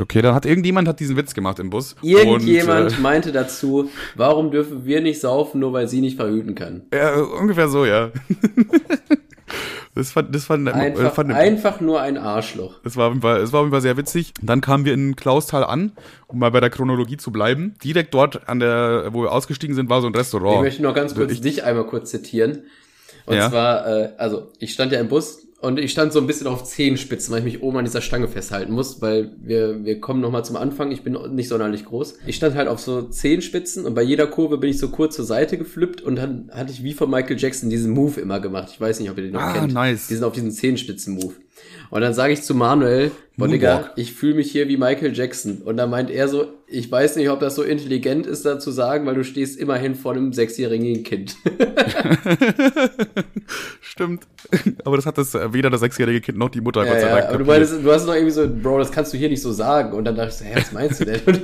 okay, dann hat irgendjemand hat diesen Witz gemacht im Bus. Irgendjemand Und, meinte dazu, warum dürfen wir nicht saufen, nur weil sie nicht verhüten kann? äh, ja, ungefähr so, ja. das fand, das fand, äh, Einfach, fand einfach nur ein Arschloch. Es war, auf jeden Fall- es war auf jeden Fall sehr witzig. Dann kamen wir in Klausthal an, um mal bei der Chronologie zu bleiben. Direkt dort an der, wo wir ausgestiegen sind, war so ein Ich Restaurant. möchte noch ganz kurz Ich- dich einmal kurz zitieren. Und Ja. zwar, äh, also ich stand ja im Bus und ich stand so ein bisschen auf Zehenspitzen, weil ich mich oben an dieser Stange festhalten muss, weil wir, wir kommen nochmal zum Anfang. Ich bin nicht sonderlich groß. Ich stand halt auf so Zehenspitzen und bei jeder Kurve bin ich so kurz zur Seite geflippt und dann hatte ich wie von Michael Jackson diesen Move immer gemacht. Ich weiß nicht, ob ihr den noch Ah, kennt. nice. Diesen auf diesen Zehenspitzen-Move. Und dann sage ich zu Manuel, boah, Digga, ich fühle mich hier wie Michael Jackson. Und dann meint er so, ich weiß nicht, ob das so intelligent ist, da zu sagen, weil du stehst immerhin vor einem sechsjährigen Kind. Stimmt. Aber das hat das äh, weder das sechsjährige Kind noch die Mutter, Ja, Gott sei ja, Dank. aber du meinst, du hast noch irgendwie so, Bro, das kannst du hier nicht so sagen. Und dann dachte ich so, hä, was meinst du denn?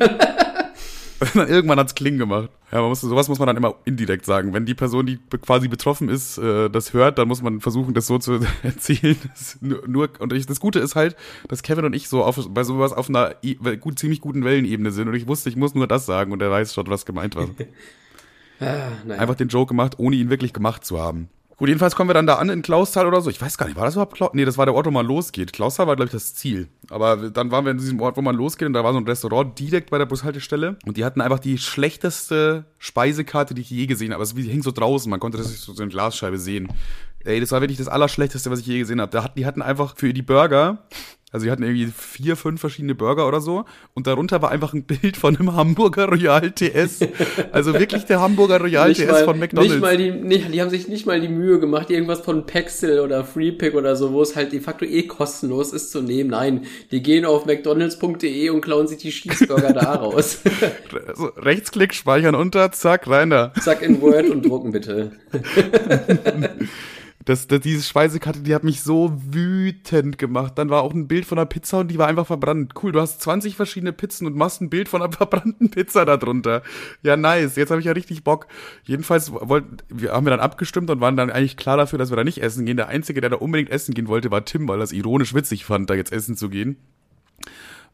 Und dann, irgendwann hat's Kling gemacht. Ja, man muss, sowas muss man dann immer indirekt sagen. Wenn die Person, die quasi betroffen ist, äh, das hört, dann muss man versuchen, das so zu erzählen. Das nur, nur, und ich, das Gute ist halt, dass Kevin und ich so auf, bei sowas auf einer gut, ziemlich guten Wellenebene sind. Und ich wusste, ich muss nur das sagen und er weiß schon, was gemeint war. ah, naja. Einfach den Joke gemacht, ohne ihn wirklich gemacht zu haben. Gut, jedenfalls kommen wir dann da an in Klausthal oder so. Ich weiß gar nicht, war das überhaupt Klausthal? Nee, das war der Ort, wo man losgeht. Klausthal war, glaube ich, das Ziel. Aber dann waren wir in diesem Ort, wo man losgeht und da war so ein Restaurant direkt bei der Bushaltestelle. Und die hatten einfach die schlechteste Speisekarte, die ich je gesehen habe. Also die hing so draußen, man konnte das so so in Glasscheibe sehen. Ey, das war wirklich das Allerschlechteste, was ich je gesehen habe. Die hatten einfach für die Burger, also die hatten irgendwie vier, fünf verschiedene Burger oder so. Und darunter war einfach ein Bild von einem Hamburger Royal TS. Also wirklich der Hamburger Royal TS mal, von McDonalds. Nicht mal die, nicht, die haben sich nicht mal die Mühe gemacht, irgendwas von Pexel oder FreePick oder so, wo es halt de facto eh kostenlos ist zu nehmen. Nein, die gehen auf mcdonalds.de und klauen sich die Cheeseburger da raus. So, Rechtsklick, speichern unter, zack, rein da. Zack in Word und drucken bitte. Das, das, diese Speisekarte, die hat mich so wütend gemacht. Dann war auch ein Bild von einer Pizza und die war einfach verbrannt. Cool, du hast 20 verschiedene Pizzen und machst ein Bild von einer verbrannten Pizza da drunter. Ja, nice. Jetzt habe ich ja richtig Bock. Jedenfalls wollten, wir haben wir dann abgestimmt und waren dann eigentlich klar dafür, dass wir da nicht essen gehen. Der Einzige, der da unbedingt essen gehen wollte, war Tim, weil es ironisch witzig fand, da jetzt essen zu gehen.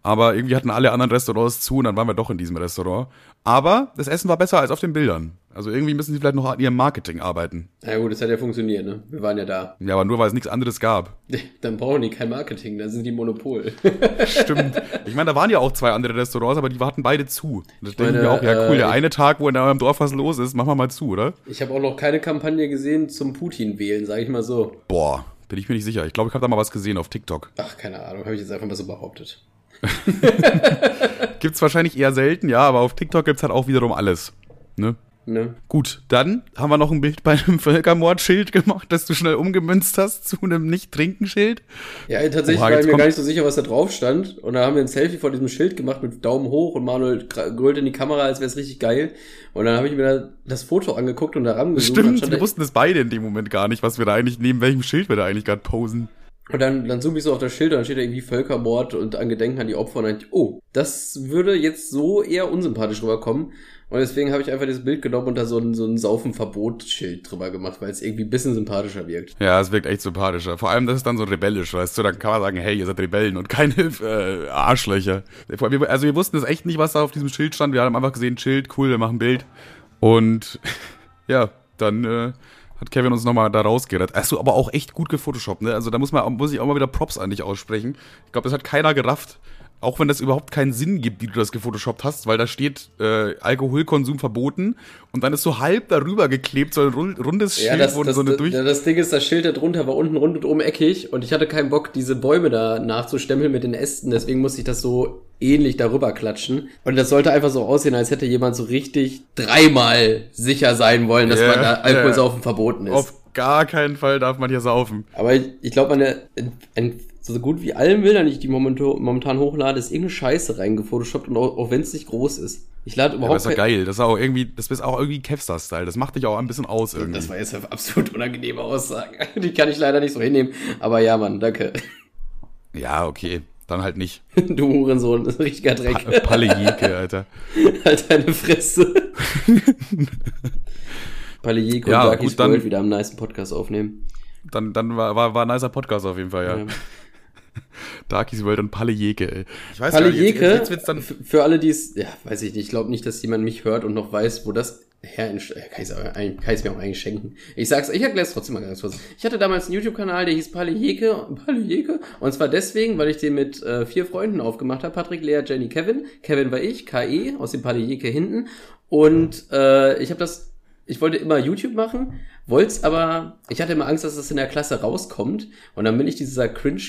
Aber irgendwie hatten alle anderen Restaurants zu und dann waren wir doch in diesem Restaurant. Aber das Essen war besser als auf den Bildern. Also irgendwie müssen sie vielleicht noch an ihrem Marketing arbeiten. Na gut, das hat ja funktioniert, ne? Wir waren ja da. Ja, aber nur weil es nichts anderes gab. Dann brauchen die kein Marketing, dann sind die Monopol. Stimmt. Ich meine, da waren ja auch zwei andere Restaurants, aber die hatten beide zu. Das denke ich mir auch, ja cool, äh, der eine Tag, wo in eurem Dorf was los ist, machen wir mal zu, oder? Ich habe auch noch keine Kampagne gesehen zum Putin wählen, sage ich mal so. Boah, bin ich mir nicht sicher. Ich glaube, ich habe da mal was gesehen auf TikTok. Ach, keine Ahnung, habe ich jetzt einfach mal so behauptet. Gibt's wahrscheinlich eher selten, ja, aber auf TikTok gibt's halt auch wiederum alles. Ne? Ne? Gut, dann haben wir noch ein Bild bei einem Völkermordschild gemacht, das du schnell umgemünzt hast zu einem Nicht-Trinken-Schild. Ja, tatsächlich Oha, war ich mir gar nicht so sicher, was da drauf stand. Und da haben wir ein Selfie vor diesem Schild gemacht mit Daumen hoch und Manuel grölt in die Kamera, als wäre es richtig geil. Und dann habe ich mir da das Foto angeguckt und da und, Stimmt, wir wussten es beide in dem Moment gar nicht, was wir da eigentlich, neben welchem Schild wir da eigentlich gerade posen. und dann, dann zoome ich so auf das Schild und dann steht da irgendwie Völkermord und an Gedenken an die Opfer. Und dann oh, das würde jetzt so eher unsympathisch rüberkommen. Und deswegen habe ich einfach dieses Bild genommen und da so ein, so ein Saufenverbot-Schild drüber gemacht, weil es irgendwie ein bisschen sympathischer wirkt. Ja, es wirkt echt sympathischer. Vor allem, das ist dann so rebellisch, weißt du? Dann kann man sagen, hey, ihr seid Rebellen und keine äh, Arschlöcher. Also wir wussten es echt nicht, was da auf diesem Schild stand. Wir haben einfach gesehen, Schild, cool, wir machen ein Bild. Und ja, dann äh, hat Kevin uns nochmal da rausgerettet. Hast du aber auch echt gut gefotoshoppt, ne? Also da muss man muss ich auch mal wieder Props an dich aussprechen. Ich glaube, das hat keiner gerafft. Auch wenn das überhaupt keinen Sinn gibt, wie du das gefotoshoppt hast, weil da steht äh, Alkoholkonsum verboten und dann ist so halb darüber geklebt, so ein rund, rundes Schild, Ja, das, wo das, so eine das, durch. das Ding ist, das Schild da drunter war unten rund und oben eckig und ich hatte keinen Bock, diese Bäume da nachzustempeln mit den Ästen, deswegen musste ich das so ähnlich darüber klatschen. Und das sollte einfach so aussehen, als hätte jemand so richtig dreimal sicher sein wollen, dass Ja, man da Alkoholsaufen ja. verboten ist. Auf gar keinen Fall darf man hier saufen. Aber ich, ich glaube, meine, ein, so gut wie allen Bildern, die ich die momentan, hochlade, ist irgendeine Scheiße reingefotoshoppt und auch, auch wenn es nicht groß ist. Ich lade Ja, aber überhaupt ist kein- geil. Das ist auch irgendwie, das ist auch irgendwie Kevstar-Style. Das macht dich auch ein bisschen aus irgendwie. Das war jetzt eine absolut unangenehme Aussage. Die kann ich leider nicht so hinnehmen. Aber ja, Mann, danke. ja, okay. Dann halt nicht. Du Hurensohn, das ist ein richtiger Dreck. Pa Palle Jeke, Alter. halt deine Fresse. Palejek und Ja, Darkies gut, dann- World wieder am nice Podcast aufnehmen. Dann, dann war, war, war ein nicer Podcast auf jeden Fall, ja. Ja. Darkies World und Palle Jeke, ey. Ich weiß Palejeke, jetzt, jetzt wird's dann für alle, die es, ja, weiß ich nicht, ich glaube nicht, dass jemand mich hört und noch weiß, wo das her, in, äh, kann ich es mir auch eigentlich schenken. Ich sag's, ich erkläre es trotzdem mal ganz kurz. Ich hatte damals einen YouTube-Kanal, der hieß Palejeke, Palejeke, und zwar deswegen, weil ich den mit äh, vier Freunden aufgemacht habe, Patrick, Lea, Jenny, Kevin. Kevin war ich, KE, aus dem Palejeke hinten, und äh, ich habe das ich wollte immer YouTube machen, wollte aber, ich hatte immer Angst, dass das in der Klasse rauskommt. Und dann bin ich dieser cringe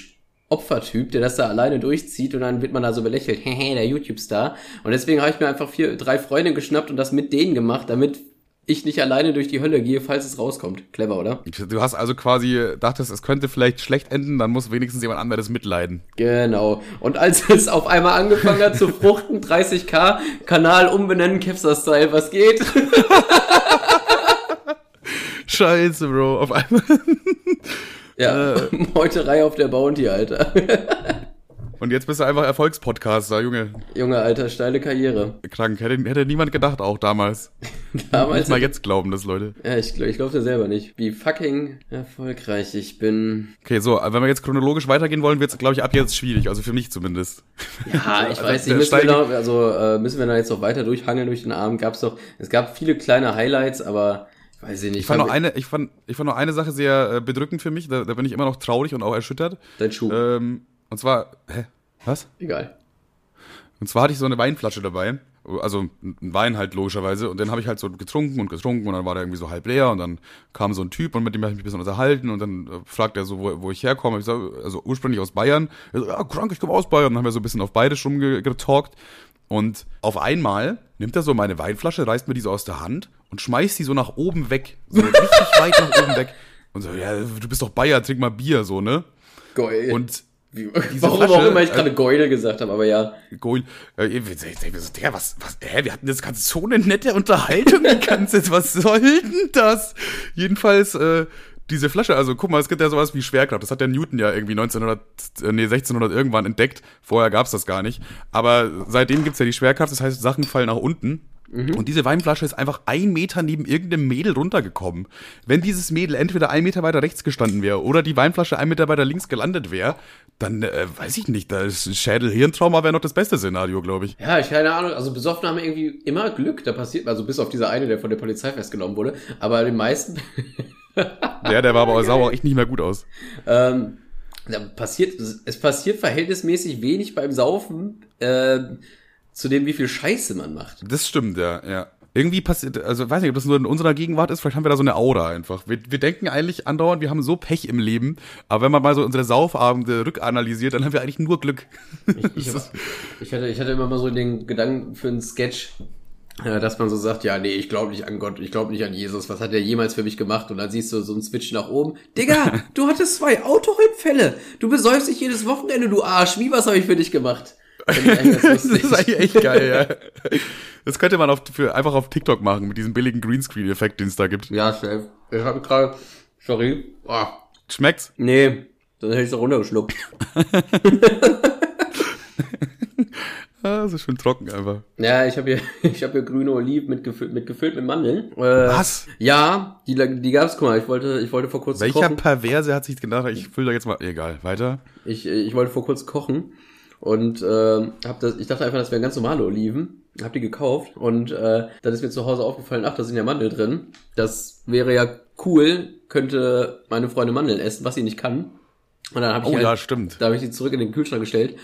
Opfertyp, der das da alleine durchzieht und dann wird man da so belächelt, hehe, der YouTube-Star. Und deswegen habe ich mir einfach vier, drei Freunde geschnappt und das mit denen gemacht, damit ich nicht alleine durch die Hölle gehe, falls es rauskommt. Clever, oder? Du hast also quasi dachtest, es könnte vielleicht schlecht enden, dann muss wenigstens jemand anderes mitleiden. Genau. Und als es auf einmal angefangen hat zu fruchten, 30k, Kanal umbenennen, Kevstar-Style, was geht? Scheiße, Bro. Auf einmal. Ja, Meuterei auf der Bounty, Alter. Und jetzt bist du einfach Erfolgspodcaster, Junge. Junge, Alter, steile Karriere. Krank. Hätte, hätte niemand gedacht, auch damals. Damals Nicht mal jetzt glauben das Leute. Ja, ich, glaub- ich glaube dir selber nicht. Wie fucking erfolgreich ich bin. Okay, so, wenn wir jetzt chronologisch weitergehen wollen, wird es, glaube ich, ab jetzt schwierig. Also für mich zumindest. Ja, ich Also, weiß nicht, müssen wir, noch, also, äh, müssen wir da jetzt noch weiter durchhangeln durch den Abend? Gab's doch, es gab viele kleine Highlights, aber ich weiß nicht. Ich fand noch eine, ich fand, ich fand noch eine Sache sehr äh, bedrückend für mich. Da, da bin ich immer noch traurig und auch erschüttert. Dein Schuh. Ähm, und zwar, hä? Was? Egal. Und zwar hatte ich so eine Weinflasche dabei. Also ein Wein halt logischerweise. Und den habe ich halt so getrunken und getrunken und dann war der irgendwie so halb leer und dann kam so ein Typ und mit dem habe ich mich ein bisschen unterhalten und dann äh, fragt er so, wo, wo ich herkomme. Ich sag, also ursprünglich aus Bayern. Er so, ja, krank, ich komme aus Bayern. Dann haben wir so ein bisschen auf beide Stumm ge- getalkt. Und auf einmal nimmt er so meine Weinflasche, reißt mir die so aus der Hand und schmeißt die so nach oben weg. So richtig weit nach oben weg. Und so, ja, du bist doch Bayer, trink mal Bier, so, ne? Geil. Und Wie, diese warum Flasche, auch immer ich äh, gerade Geudel gesagt habe, aber ja. Goal. Äh, ich so, Digga, was, was, hä, wir hatten jetzt gerade so eine nette Unterhaltung die ganze Zeit, was soll denn das? Jedenfalls, äh, diese Flasche, also guck mal, es gibt ja sowas wie Schwerkraft. Das hat der Newton ja irgendwie 1900, äh, nee, 1600 irgendwann entdeckt. Vorher gab's das gar nicht. Aber seitdem gibt's ja die Schwerkraft, das heißt, Sachen fallen nach unten. Und diese Weinflasche ist einfach ein Meter neben irgendeinem Mädel runtergekommen. Wenn dieses Mädel entweder ein Meter weiter rechts gestanden wäre oder die Weinflasche ein Meter weiter links gelandet wäre, dann äh, weiß ich nicht, das Schädel-Hirntrauma wäre noch das beste Szenario, glaube ich. Ja, ich keine Ahnung. Also besoffen haben irgendwie immer Glück. Da passiert, also bis auf dieser eine, der von der Polizei festgenommen wurde. Aber die meisten, Der, der war aber sah auch echt nicht mehr gut aus. ähm, da passiert, es passiert verhältnismäßig wenig beim Saufen, ähm, zu dem, wie viel Scheiße man macht. Das stimmt, ja, ja. Irgendwie passiert, also weiß nicht, ob das nur in unserer Gegenwart ist, vielleicht haben wir da so eine Aura einfach. Wir, wir denken eigentlich andauernd, wir haben so Pech im Leben, aber wenn man mal so unsere Saufabende rückanalysiert, dann haben wir eigentlich nur Glück. Ich, hab, ich, hatte, ich hatte immer mal so den Gedanken für einen Sketch, äh, dass man so sagt, ja, nee, ich glaube nicht an Gott, ich glaube nicht an Jesus, was hat er jemals für mich gemacht? Und dann siehst du so einen Switch nach oben. Digga, du hattest zwei Autounfälle. Du besäufst dich jedes Wochenende, du Arsch. Wie, was habe ich für dich gemacht? Das ist eigentlich echt geil, ja. Das könnte man auf, für, einfach auf TikTok machen, mit diesem billigen Greenscreen-Effekt, den es da gibt. ja, safe. Ich habe gerade, sorry. Ah, Schmeckt's? nee, dann hätte ich es runtergeschluckt. Ah, so schön trocken einfach. Ja, ich habe hier, ich habe hier grüne Oliven mit gefüllt mit, gefüllt mit Mandeln. Äh, Was? Ja, die, die gab's, guck mal, ich wollte, ich wollte vor kurzem Welcher kochen. Perverse hat sich gedacht, ich fülle da jetzt mal, egal, weiter. Ich, ich wollte vor kurzem kochen und äh, hab das, ich dachte einfach, das wären ganz normale Oliven. Hab die gekauft und äh, dann ist mir zu Hause aufgefallen, ach, da sind ja Mandeln drin. Das wäre ja cool, könnte meine Freundin Mandeln essen, was sie nicht kann. Und dann habe ich Oh halt, ja, stimmt. da habe ich die zurück in den Kühlschrank gestellt.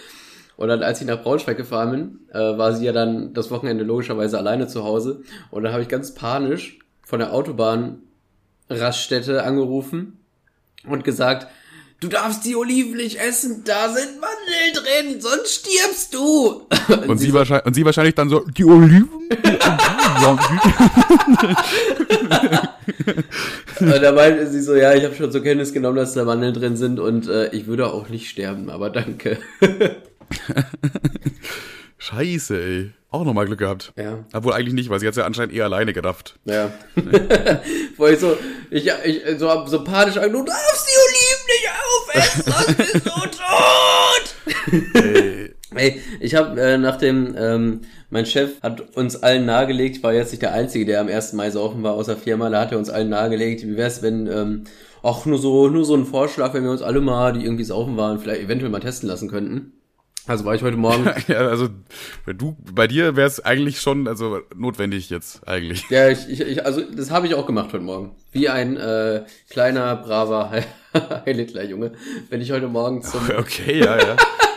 Und dann, als ich nach Braunschweig gefahren bin, äh, war sie ja dann das Wochenende logischerweise alleine zu Hause. Und dann habe ich ganz panisch von der Autobahnraststätte angerufen und gesagt, du darfst die Oliven nicht essen, da sind Mandeln drin, sonst stirbst du. Und sie, wahrscheinlich, und sie wahrscheinlich dann so, die Oliven? Und da meinte sie so, ja, ich habe schon zur Kenntnis genommen, dass da Mandeln drin sind und äh, ich würde auch nicht sterben, aber danke. Scheiße, ey. Auch nochmal Glück gehabt. Ja. Obwohl eigentlich nicht, weil sie hat ja anscheinend eher alleine gerafft. Ja. Wo ich so, ich, ich so, so panisch an, du darfst die Oliven nicht aufessen, sonst bist du tot. Ey. Ey, ich habe äh, nach dem, ähm, mein Chef hat uns allen nahegelegt, ich war jetzt nicht der Einzige, der am 1. Mai saufen war aus der Firma, da hat er uns allen nahegelegt, wie wär's, wenn, ähm, auch nur so, nur so ein Vorschlag, wenn wir uns alle mal, die irgendwie saufen waren, vielleicht eventuell mal testen lassen könnten. Also war ich heute Morgen, Ja, also du, bei dir wäre es eigentlich schon, also notwendig jetzt eigentlich. ja, ich, ich, ich also das habe ich auch gemacht heute Morgen. Wie ein äh, kleiner, braver Heil-Hitler-Junge. Bin ich heute Morgen zum Okay, ja, ja.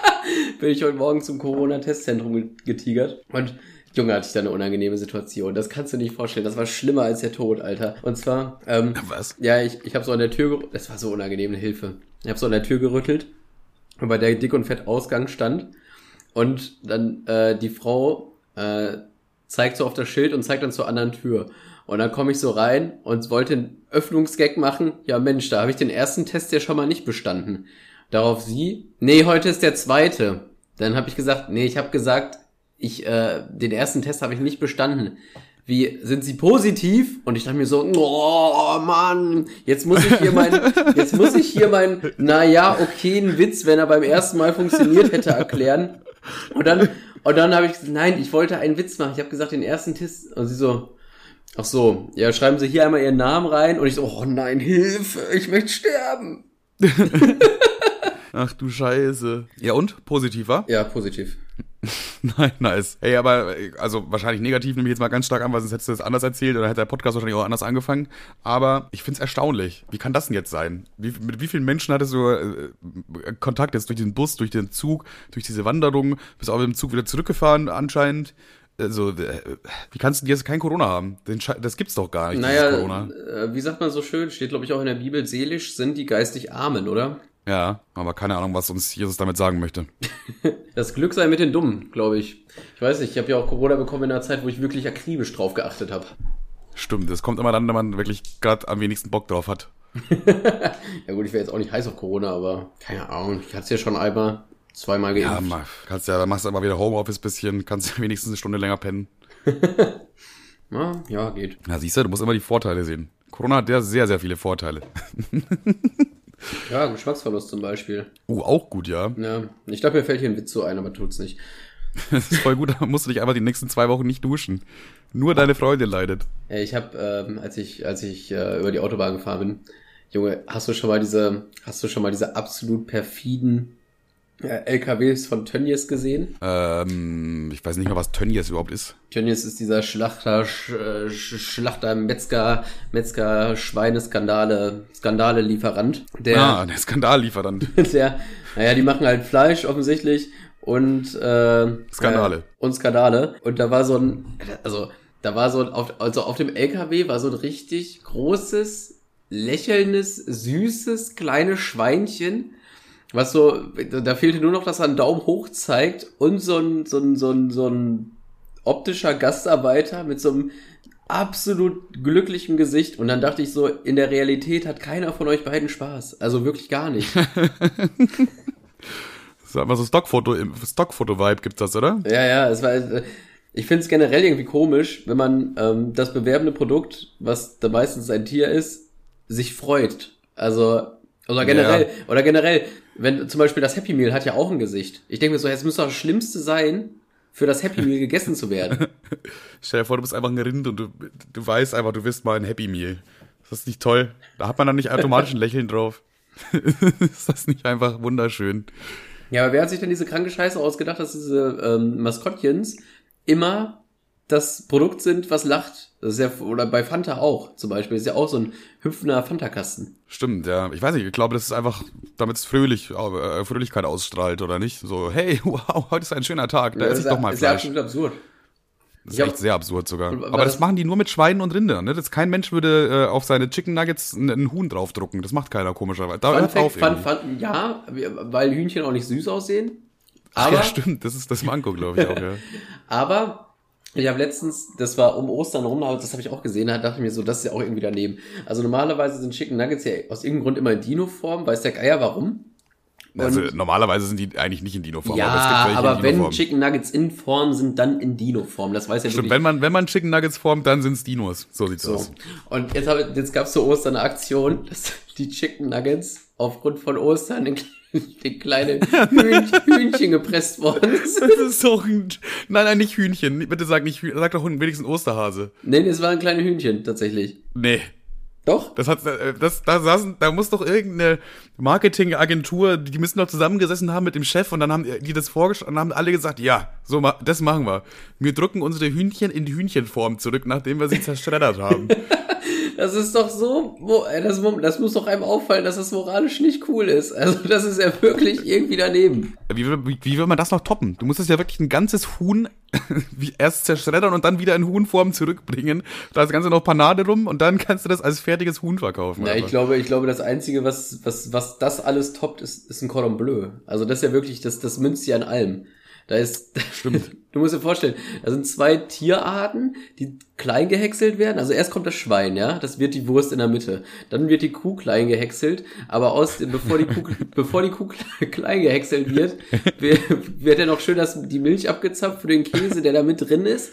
bin ich heute Morgen zum Corona-Testzentrum ge- getigert. Und Junge, hatte ich da eine unangenehme Situation. Das kannst du nicht vorstellen. Das war schlimmer als der Tod, Alter. Und zwar, ähm, Was? ja, ich, ich habe so an der Tür, das war so unangenehm, eine Hilfe. Ich habe so an der Tür gerüttelt, bei der dick und fett Ausgang stand. Und dann äh, die Frau äh, zeigt so auf das Schild und zeigt dann zur anderen Tür. Und dann komme ich so rein und wollte einen Öffnungsgag machen. Ja Mensch, da habe ich den ersten Test ja schon mal nicht bestanden. Darauf sie, nee, heute ist der zweite. Dann habe ich gesagt, nee, ich habe gesagt, ich äh, den ersten Test habe ich nicht bestanden. Wie sind Sie positiv? Und ich dachte mir so, oh Mann, jetzt muss ich hier mein, jetzt muss ich hier mein, naja, okay, ein Witz, wenn er beim ersten Mal funktioniert hätte, erklären. Und dann, und dann habe ich gesagt, nein, ich wollte einen Witz machen. Ich habe gesagt, den ersten Test. Und sie so, ach so, ja, schreiben Sie hier einmal Ihren Namen rein. Und ich so, oh nein, Hilfe, ich möchte sterben. Ach du Scheiße. Ja und? Positiv war? Ja, positiv. Nein, nice. Hey, aber also wahrscheinlich negativ nehme ich jetzt mal ganz stark an, weil sonst hättest du das anders erzählt oder hätte der Podcast wahrscheinlich auch anders angefangen. Aber ich find's erstaunlich. Wie kann das denn jetzt sein? Wie, mit wie vielen Menschen hattest du äh, Kontakt jetzt durch den Bus, durch den Zug, durch diese Wanderung, bist auch mit dem Zug wieder zurückgefahren anscheinend? Also, äh, wie kannst du jetzt kein Corona haben? Das gibt's doch gar nicht, Naja, äh, wie sagt man so schön, steht glaube ich auch in der Bibel, seelisch sind die geistig Armen, oder? Ja, aber keine Ahnung, was uns Jesus damit sagen möchte. Das Glück sei mit den Dummen, glaube ich. Ich weiß nicht, ich habe ja auch Corona bekommen in einer Zeit, wo ich wirklich akribisch drauf geachtet habe. Stimmt, das kommt immer dann, wenn man wirklich gerade am wenigsten Bock drauf hat. Ja gut, ich wäre jetzt auch nicht heiß auf Corona, aber keine Ahnung, ich hatte es ja schon einmal, zweimal Ja, geimpft. mal, kannst ja, dann machst du aber wieder Homeoffice bisschen, kannst wenigstens eine Stunde länger pennen. Ja, ja, geht. Na, siehst du, du musst immer die Vorteile sehen. Corona hat ja sehr, sehr viele Vorteile. Ja, Geschmacksverlust zum Beispiel. Oh, auch gut, ja. Ja, ich glaube, mir fällt hier ein Witz so ein, aber tut's nicht. Das ist voll gut, da musst du dich einfach die nächsten zwei Wochen nicht duschen. Nur deine Freundin leidet. Ja, ich habe, ähm, als ich, als ich äh, über die Autobahn gefahren bin, Junge, hast du schon mal diese, hast du schon mal diese absolut perfiden LKWs von Tönnies gesehen? Ähm, ich weiß nicht mehr, was Tönnies überhaupt ist. Tönnies ist dieser Schlachter, Sch, äh, Sch- Schlachter, Metzger, Metzger, Schweineskandale, Skandale-Lieferant. Der, ah, der Skandallieferant. der, naja, die machen halt Fleisch offensichtlich und äh, Skandale. Äh, und Skandale. Und da war so ein, also da war so ein, auf, also auf dem LKW war so ein richtig großes, lächelndes, süßes, kleines Schweinchen. Was so, da fehlte nur noch, dass er einen Daumen hoch zeigt und so ein, so ein, so ein, so ein optischer Gastarbeiter mit so einem absolut glücklichen Gesicht. Und dann dachte ich so, in der Realität hat keiner von euch beiden Spaß. Also wirklich gar nicht. Das ist einfach so Stockfoto, Stockfoto-Vibe gibt's das, oder? Ja, ja, es war. Ich finde es generell irgendwie komisch, wenn man ähm, das bewerbende Produkt, was da meistens ein Tier ist, sich freut. Also, oder generell, Ja. oder generell, wenn zum Beispiel das Happy Meal hat ja auch ein Gesicht. Ich denke mir so, jetzt müsste doch das Schlimmste sein, für das Happy Meal gegessen zu werden. Stell dir vor, du bist einfach ein Rind und du, du weißt einfach, du wirst mal ein Happy Meal. Ist das nicht toll? Da hat man dann nicht automatisch ein Lächeln drauf. ist das nicht einfach wunderschön? Ja, aber wer hat sich denn diese kranke Scheiße ausgedacht, dass diese ähm, Maskottchens immer das Produkt sind, was lacht? Das ist ja, oder bei Fanta auch zum Beispiel, das ist ja auch so ein hüpfender Fanta-Kasten. Stimmt, ja. Ich weiß nicht, ich glaube, das ist einfach, damit es fröhlich, äh, Fröhlichkeit ausstrahlt, oder nicht? So, hey, wow, heute ist ein schöner Tag, da Ja, esse ich ist doch ja- mal ist ja Fleisch. absolut absurd. Das ist hab- echt sehr absurd sogar. Aber das, das- machen die nur mit Schweinen und Rindern. Ne? Das, kein Mensch würde äh, auf seine Chicken Nuggets ein, ein Huhn draufdrucken. Das macht keiner komischerweise. Da Fun Fact, auf fun, fun, ja, weil Hühnchen auch nicht süß aussehen. Ach Aber, ja, stimmt. Das ist das Manko, glaube ich auch. Ja. aber ich habe letztens, das war um Ostern rum, aber das habe ich auch gesehen, da dachte ich mir so, das ist ja auch irgendwie daneben. Also normalerweise sind Chicken Nuggets ja aus irgendeinem Grund immer in Dino-Form. Weiß der Geier warum? Also Und- normalerweise sind die eigentlich nicht in Dino-Form. ja, aber aber wenn. Chicken Nuggets in Form sind, dann in Dino-Form. Das weiß ja Stimmt, wirklich wenn man, wenn man Chicken Nuggets formt, dann sind's Dinos. So sieht's So. aus. Und jetzt, hab, jetzt gab es zu Ostern eine Aktion, dass die Chicken Nuggets aufgrund von Ostern in, in kleine Hühnchen, gepresst worden sind. Das ist doch ein. Nein, nein, nicht Hühnchen. Bitte sag nicht Hühnchen. Sag doch wenigstens Osterhase. Nein, es waren kleine Hühnchen tatsächlich. Nee. Doch? Das hat, äh, das, da saßen, da muss doch irgendeine Marketingagentur, die müssen doch zusammengesessen haben mit dem Chef und dann haben die das vorgeschlagen und haben alle gesagt, ja, so, das machen wir. Wir drücken unsere Hühnchen in die Hühnchenform zurück, nachdem wir sie zerschreddert haben. Das ist doch so, äh, das, das muss doch einem auffallen, dass das moralisch nicht cool ist. Also das ist ja wirklich irgendwie daneben. Wie, will- wie, wie will man das noch toppen? Du musst es ja wirklich ein ganzes Huhn erst zerschreddern und dann wieder in Huhnform zurückbringen. Da ist das Ganze noch Panade rum und dann kannst du das als fertiges Huhn verkaufen. Ja, ich glaube, ich glaube, das Einzige, was, was, was das alles toppt, ist, ist ein Cordon Bleu. Also das ist ja wirklich, das, das münzt ja an allem. Da ist, Stimmt. du musst dir vorstellen, da sind zwei Tierarten, die klein gehäckselt werden. Also erst kommt das Schwein, ja, das wird die Wurst in der Mitte. Dann wird die Kuh klein gehäckselt, aber aus, dem- bevor die Kuh, bevor die Kuh klein gehäckselt wird, wird, wird ja noch schön das, die Milch abgezapft für den Käse, der da mit drin ist.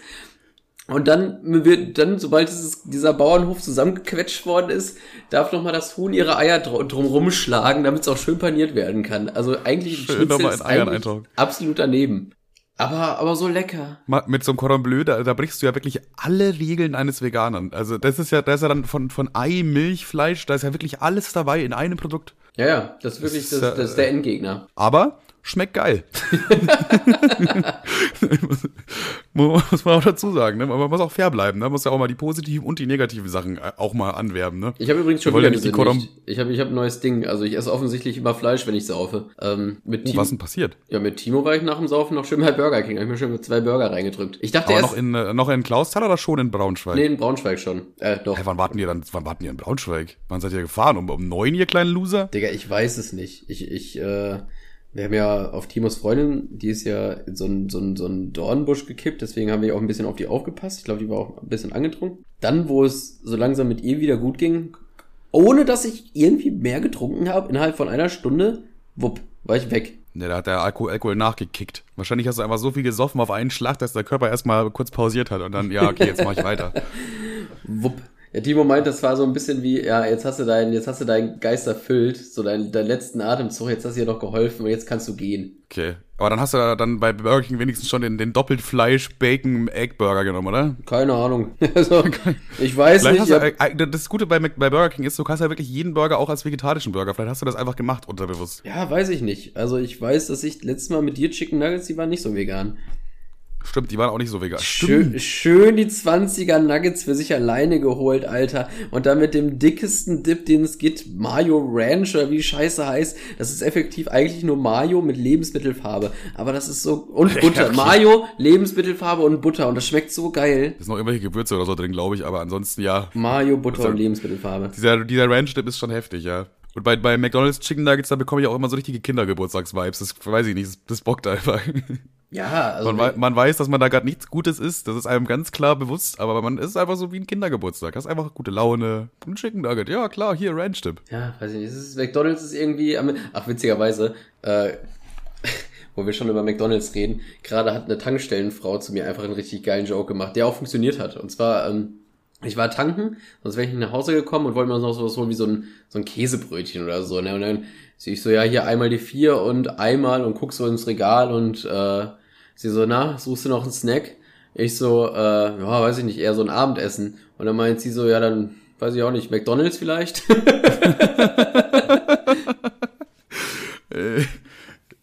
Und dann wird, dann, sobald dieses, dieser Bauernhof zusammengequetscht worden ist, darf nochmal das Huhn ihre Eier dr drumrum schlagen, damit es auch schön paniert werden kann. Also eigentlich Schön Schnitzel ist eigentlich absolut daneben. Aber, aber so lecker. Mit so einem Cordon Bleu, da, da brichst du ja wirklich alle Regeln eines Veganern. Also das ist ja, da ist ja dann von, von Ei, Milch, Fleisch, da ist ja wirklich alles dabei in einem Produkt. Ja, ja, das ist wirklich, das, das ist der Endgegner. Aber schmeckt geil. muss man auch dazu sagen. Ne? Man muss auch fair bleiben. Ne? Man muss ja auch mal die positiven und die negativen Sachen äh, auch mal anwerben. Ne? Ich habe übrigens schon wieder ja nicht die. Cordon- Ich habe ich hab ein neues Ding. Also ich esse offensichtlich immer Fleisch, wenn ich saufe. Ähm, mit Oh, Timo, was denn passiert? ja, mit Timo war ich nach dem Saufen noch schön bei Burger King. Hab ich mir schon mit zwei Burger reingedrückt. Ich dachte Aber erst, noch in, äh, noch in Klausthal oder schon in Braunschweig? nee, in Braunschweig schon. Äh, doch. Hä, wann warten ihr dann, wann warten ihr in Braunschweig? Wann seid ihr gefahren? Um, um neun, ihr kleinen Loser? Digga, ich weiß es nicht. Ich, ich, äh, wir haben ja auf Timos Freundin, die ist ja in so ein, so ein, so ein Dornbusch gekippt, deswegen haben wir auch ein bisschen auf die aufgepasst. Ich glaube, die war auch ein bisschen angetrunken. Dann, wo es so langsam mit ihr wieder gut ging, ohne dass ich irgendwie mehr getrunken habe, innerhalb von einer Stunde, wupp, war ich weg. Ne, da hat der Alkohol, Alkohol nachgekickt. Wahrscheinlich hast du einfach so viel gesoffen auf einen Schlag, dass der Körper erstmal kurz pausiert hat und dann, ja, okay, jetzt mach ich weiter. Wupp. Ja, Timo meint, das war so ein bisschen wie, ja, jetzt hast du deinen, jetzt hast du deinen Geist erfüllt, so deinen, deinen letzten Atemzug, jetzt hast du dir doch geholfen und jetzt kannst du gehen. Okay. Aber dann hast du ja dann bei Burger King wenigstens schon den, den doppelt Fleisch Bacon Egg Burger genommen, oder? Keine Ahnung. Also, ich weiß Vielleicht nicht. du, hab- äh, das Gute bei, bei Burger King ist, du kannst ja wirklich jeden Burger auch als vegetarischen Burger. Vielleicht hast du das einfach gemacht unterbewusst. Ja, weiß ich nicht. Also ich weiß, dass ich letztes Mal mit dir Chicken Nuggets, die waren nicht so vegan. Stimmt, die waren auch nicht so vegan. Schön, schön die 20er Nuggets für sich alleine geholt, Alter. Und dann mit dem dickesten Dip, den es gibt, Mayo Ranch oder wie die Scheiße heißt. Das ist effektiv eigentlich nur Mayo mit Lebensmittelfarbe. Aber das ist so, und Butter. okay. Mayo, Lebensmittelfarbe und Butter. Und das schmeckt so geil. Da sind noch irgendwelche Gewürze oder so drin, glaube ich, aber ansonsten ja. Mayo, Butter und ja- Lebensmittelfarbe. Dieser, dieser Ranch-Dip ist schon heftig, ja. Und bei, bei McDonalds Chicken Nuggets, da bekomme ich auch immer so richtige Kindergeburtstags-Vibes. Das weiß ich nicht, das, das bockt einfach. Ja, also Man, man weiß, dass man da gerade nichts Gutes ist, das ist einem ganz klar bewusst, aber man ist einfach so wie ein Kindergeburtstag. Hast einfach gute Laune. Ein Chicken Nugget, ja klar, hier, Ranch-Dip. Ja, weiß ich nicht. Ist, McDonalds ist irgendwie, am- ach witzigerweise, äh, wo wir schon über McDonalds reden, gerade hat eine Tankstellenfrau zu mir einfach einen richtig geilen Joke gemacht, der auch funktioniert hat. Und zwar, ähm, ich war tanken, sonst wäre ich nicht nach Hause gekommen und wollte mir noch sowas holen wie so ein, so ein Käsebrötchen oder so. Ne? Und dann sehe ich so, ja, hier einmal die vier und einmal und guck so ins Regal und äh, sie so, na, suchst du noch einen Snack? Ich so, äh, ja, weiß ich nicht, eher so ein Abendessen. Und dann meint sie so, ja, dann weiß ich auch nicht, McDonalds vielleicht?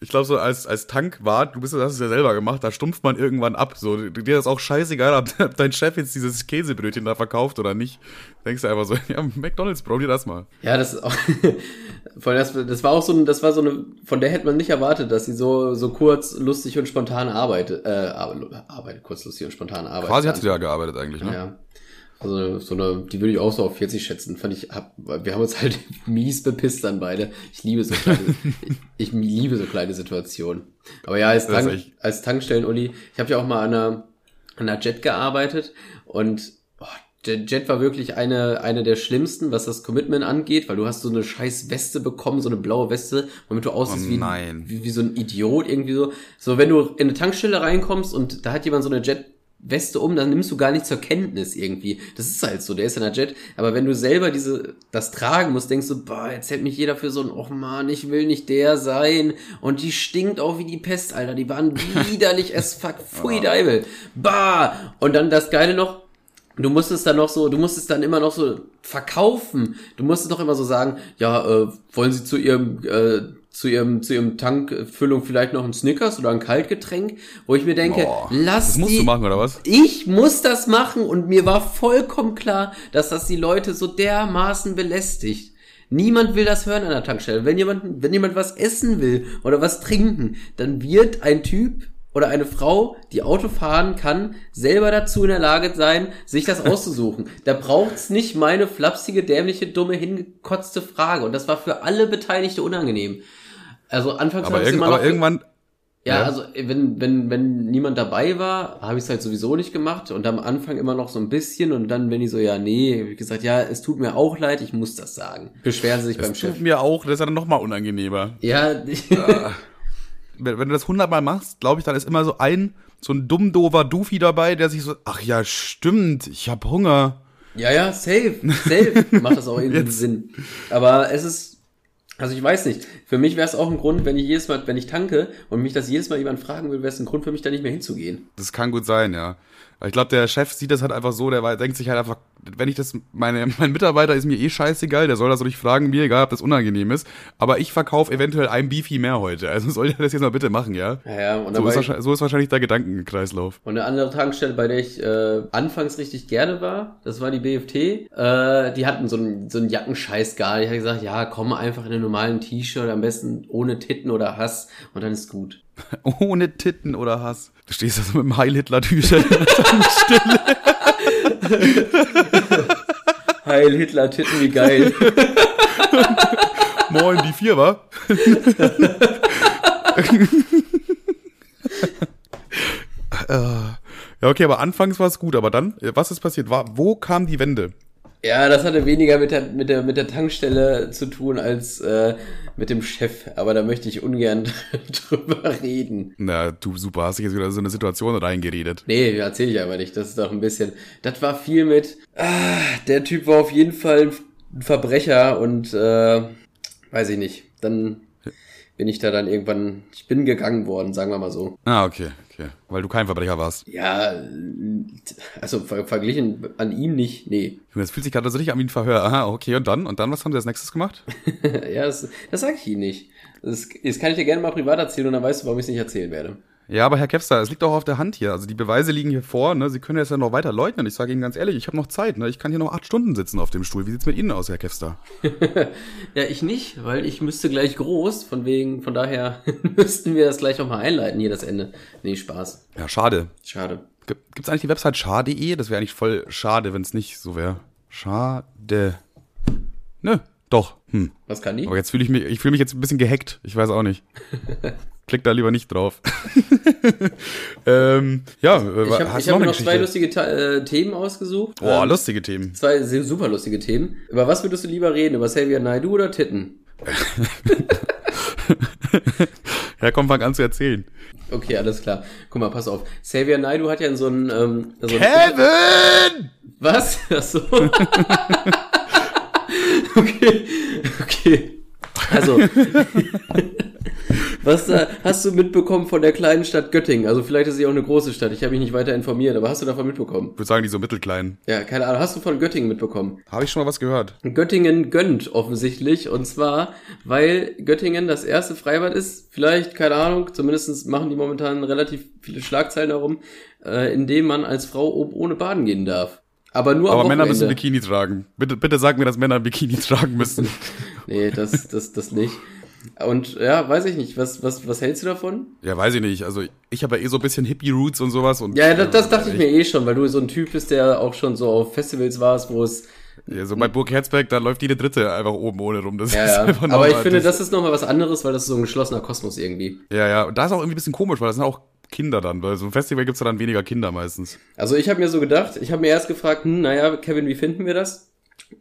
Ich glaube, so als, als Tankwart, du bist, du hast es ja selber gemacht, da stumpft man irgendwann ab. So, dir ist auch scheißegal, ob dein Chef jetzt dieses Käsebrötchen da verkauft oder nicht. Denkst du einfach so, ja, McDonalds, probier das mal. Ja, das ist auch, von das, das war auch so, das war so eine, von der hätte man nicht erwartet, dass sie so, so kurz, lustig und spontan arbeitet, äh, arbeitet, kurz, lustig und spontan arbeitet. Quasi hat sie ja gearbeitet eigentlich, ne? Ja. Also so eine, die würde ich auch so auf 40 schätzen. Fand ich, hab, wir haben uns halt mies bepisst dann beide. Ich liebe so kleine, ich, ich, liebe so kleine Situationen. Aber ja, als, Tank, als Tankstellen-Uli, ich habe ja auch mal an einer, an einer Jet gearbeitet und oh, der Jet war wirklich eine, eine der schlimmsten, was das Commitment angeht, weil du hast so eine scheiß Weste bekommen, so eine blaue Weste, womit du aussiehst oh, wie, wie, wie so ein Idiot irgendwie so. So, wenn du in eine Tankstelle reinkommst und da hat jemand so eine Jet Weste um, dann nimmst du gar nicht zur Kenntnis irgendwie. Das ist halt so, der ist in der Jet. Aber wenn du selber diese, das tragen musst, denkst du, boah, jetzt hält mich jeder für so ein, oh man, ich will nicht der sein. Und die stinkt auch wie die Pest, Alter. Die waren widerlich as fuck. Pfui Deibel. Bah! Und dann das Geile noch, du musstest dann noch so, du musstest dann immer noch so verkaufen. Du musstest doch immer so sagen, ja, äh, wollen Sie zu Ihrem, äh, zu ihrem, zu ihrem Tankfüllung vielleicht noch ein Snickers oder ein Kaltgetränk, wo ich mir denke, Boah, lass Das musst die, du machen, oder was? Ich muss das machen und mir war vollkommen klar, dass das die Leute so dermaßen belästigt. Niemand will das hören an der Tankstelle. Wenn jemand, wenn jemand was essen will oder was trinken, dann wird ein Typ oder eine Frau, die Auto fahren kann, selber dazu in der Lage sein, sich das auszusuchen. da braucht's nicht meine flapsige, dämliche, dumme, hingekotzte Frage. Und das war für alle Beteiligte unangenehm. Also anfangs aber, irg aber irgendwann. Ja, ja, also wenn, wenn, wenn niemand dabei war, habe ich es halt sowieso nicht gemacht und am Anfang immer noch so ein bisschen und dann, wenn die so, ja, nee, habe ich gesagt, ja, es tut mir auch leid, ich muss das sagen. Beschweren sie sich es beim Chef. tut mir auch, das ist ja dann nochmal unangenehmer. Ja. wenn, wenn du das hundertmal machst, glaube ich, dann ist immer so ein, so ein dumm dover Doofy dabei, der sich so, ach ja, stimmt, ich hab Hunger. Ja, ja, safe, safe. Macht das auch irgendwie Sinn. Aber es ist, also ich weiß nicht. Für mich wäre es auch ein Grund, wenn ich jedes Mal, wenn ich tanke und mich das jedes Mal jemand fragen will, wäre es ein Grund für mich, da nicht mehr hinzugehen. Das kann gut sein, ja. Ich glaube, der Chef sieht das halt einfach so, der denkt sich halt einfach, wenn ich das, meine, mein Mitarbeiter ist mir eh scheißegal, der soll das nicht fragen, mir egal, ob das unangenehm ist. Aber ich verkaufe eventuell ein Beefy mehr heute. Also soll der das jetzt mal bitte machen, ja? Ja, ja. Und so, ist wahrscheinlich, so ist wahrscheinlich der Gedankenkreislauf. Und eine andere Tankstelle, bei der ich äh, anfangs richtig gerne war, das war die BFT. Äh, die hatten so einen, so einen Jackenscheiß gar. Ich habe gesagt, ja, komm einfach in einem normalen T-Shirt, am besten ohne Titten oder Hass und dann ist gut. Ohne Titten oder Hass. Du stehst also mit dem Heil-Hitler-T-Shirt in der Tankstelle. Heil Hitler Titten, wie geil. Moin, die vier, wa? ja, okay, aber anfangs war es gut, aber dann, was ist passiert? War, wo kam die Wende? Ja, das hatte weniger mit der, mit der, mit der Tankstelle zu tun als äh, mit dem Chef. Aber da möchte ich ungern drüber reden. Na, du super, hast dich jetzt wieder so eine Situation reingeredet. Nee, erzähle ich aber nicht. Das ist doch ein bisschen. Das war viel mit. Ah, der Typ war auf jeden Fall ein Verbrecher und äh, weiß ich nicht. Dann bin ich da dann irgendwann. Ich bin gegangen worden, sagen wir mal so. Ah, okay okay. Weil du kein Verbrecher warst. Ja, also ver verglichen an ihm nicht, nee. Das fühlt sich gerade so richtig an wie ein Verhör. Aha, okay, und dann? Und dann, was haben sie als nächstes gemacht? ja, das, das sage ich Ihnen nicht. Das, das kann ich dir gerne mal privat erzählen und dann weißt du, warum ich es nicht erzählen werde. Ja, aber Herr Kevster, es liegt auch auf der Hand hier. Also die Beweise liegen hier vor. Ne? Sie können jetzt ja noch weiter leugnen. Ich sage Ihnen ganz ehrlich, ich habe noch Zeit. Ne? Ich kann hier noch acht Stunden sitzen auf dem Stuhl. Wie sieht's mit Ihnen aus, Herr Kevster? ja, ich nicht, weil ich müsste gleich groß. Von wegen, von daher müssten wir das gleich nochmal einleiten, hier das Ende. Nee, Spaß. Ja, schade. Schade. Gibt's eigentlich die Website schade.de? Das wäre eigentlich voll schade, wenn es nicht so wäre. Schade. Ne, doch. Hm. Was kann die? Aber jetzt fühle ich mich, ich fühle mich jetzt ein bisschen gehackt. Ich weiß auch nicht. Klick da lieber nicht drauf. ähm, ja, ich habe hab noch, noch zwei lustige äh, Themen ausgesucht. Boah, ähm, lustige Themen. Zwei super lustige Themen. Über was würdest du lieber reden? Über Xavier Naidu oder Titten? ja, komm, fang an zu erzählen. Okay, alles klar. Guck mal, pass auf. Xavier Naidu hat ja in so einem... Ähm, so Kevin! Was? Achso. okay, okay. Also, Was äh, hast du mitbekommen von der kleinen Stadt Göttingen? Also vielleicht ist sie auch eine große Stadt. Ich habe mich nicht weiter informiert, aber hast du davon mitbekommen? Ich würde sagen, die so mittelklein. Ja, keine Ahnung. Hast du von Göttingen mitbekommen? Habe ich schon mal was gehört. Göttingen gönnt offensichtlich. Und zwar, weil Göttingen das erste Freibad ist. Vielleicht, keine Ahnung, zumindest machen die momentan relativ viele Schlagzeilen darum, äh, in dem man als Frau oben ohne baden gehen darf. Aber nur Aber Männer müssen Bikini tragen. Bitte, bitte sag mir, dass Männer Bikini tragen müssen. Nee, das, das, das nicht. Und ja, weiß ich nicht. Was, was, was hältst du davon? ja, weiß ich nicht. Also ich habe ja eh so ein bisschen Hippie-Roots und sowas. Und, Ja, das, das dachte ich mir eh schon, weil du so ein Typ bist, der auch schon so auf Festivals warst, wo es. Ja, so bei Burg Herzberg, da läuft jede Dritte einfach oben ohne rum. Das Ja, ist einfach Aber ich normal. finde, das ist nochmal was anderes, weil das ist so ein geschlossener Kosmos irgendwie. Ja, ja. Und da ist auch irgendwie ein bisschen komisch, weil das sind auch Kinder dann. Bei so einem Festival gibt's ja dann weniger Kinder meistens. Also ich habe mir so gedacht, ich habe mir erst gefragt, hm, naja, Kevin, wie finden wir das?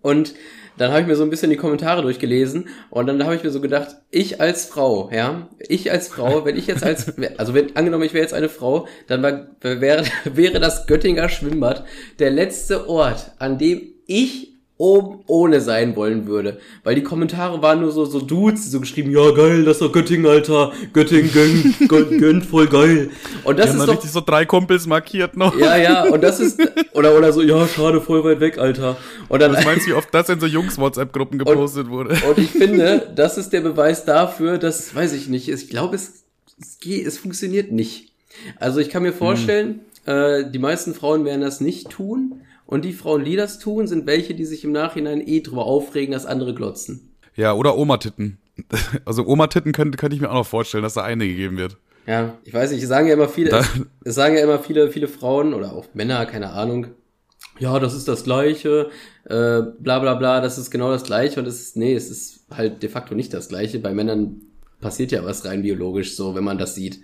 Und dann habe ich mir so ein bisschen die Kommentare durchgelesen und dann habe ich mir so gedacht, ich als Frau, ja, ich als Frau, wenn ich jetzt als, also wenn angenommen, ich wäre jetzt eine Frau, dann war, wäre, wäre das Göttinger Schwimmbad der letzte Ort, an dem ich oben ohne sein wollen würde. Weil die Kommentare waren nur so, so Dudes, die so geschrieben, ja geil, das ist doch Göttingen, Alter, Göttingen gönnt, gönnt, gönnt voll geil. Und das haben ist doch, richtig so drei Kumpels markiert noch. ja, ja, und das ist, oder, oder so, ja, schade, voll weit weg, Alter. Und dann, Was meinst du, wie oft das in so Jungs-WhatsApp-Gruppen gepostet wurde? und ich finde, das ist der Beweis dafür, dass, weiß ich nicht, ich glaube, es, es geht, es funktioniert nicht. Also ich kann mir vorstellen, äh, die meisten Frauen werden das nicht tun. Und die Frauen, die das tun, sind welche, die sich im Nachhinein eh drüber aufregen, dass andere glotzen. Ja, oder Oma-Titten. Also Oma-Titten könnte, könnte ich mir auch noch vorstellen, dass da eine gegeben wird. Ja, ich weiß nicht, es sagen ja immer viele, es, es sagen ja immer viele, viele Frauen oder auch Männer, keine Ahnung. Ja, das ist das Gleiche, äh, bla bla bla, das ist genau das Gleiche und es ist, nee, es ist halt de facto nicht das Gleiche. Bei Männern passiert ja was rein biologisch so, wenn man das sieht.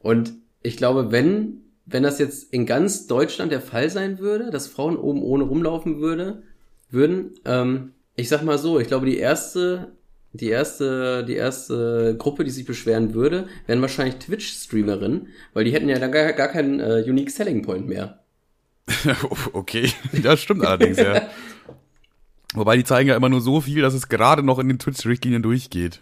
Und ich glaube, wenn, wenn das jetzt in ganz Deutschland der Fall sein würde, dass Frauen oben ohne rumlaufen würde, würden, ähm, ich sag mal so, ich glaube, die erste, die erste, die erste Gruppe, die sich beschweren würde, wären wahrscheinlich Twitch-Streamerinnen, weil die hätten ja dann gar, gar keinen äh, Unique Selling Point mehr. okay, das stimmt allerdings, ja. Wobei die zeigen ja immer nur so viel, dass es gerade noch in den Twitch-Richtlinien durchgeht.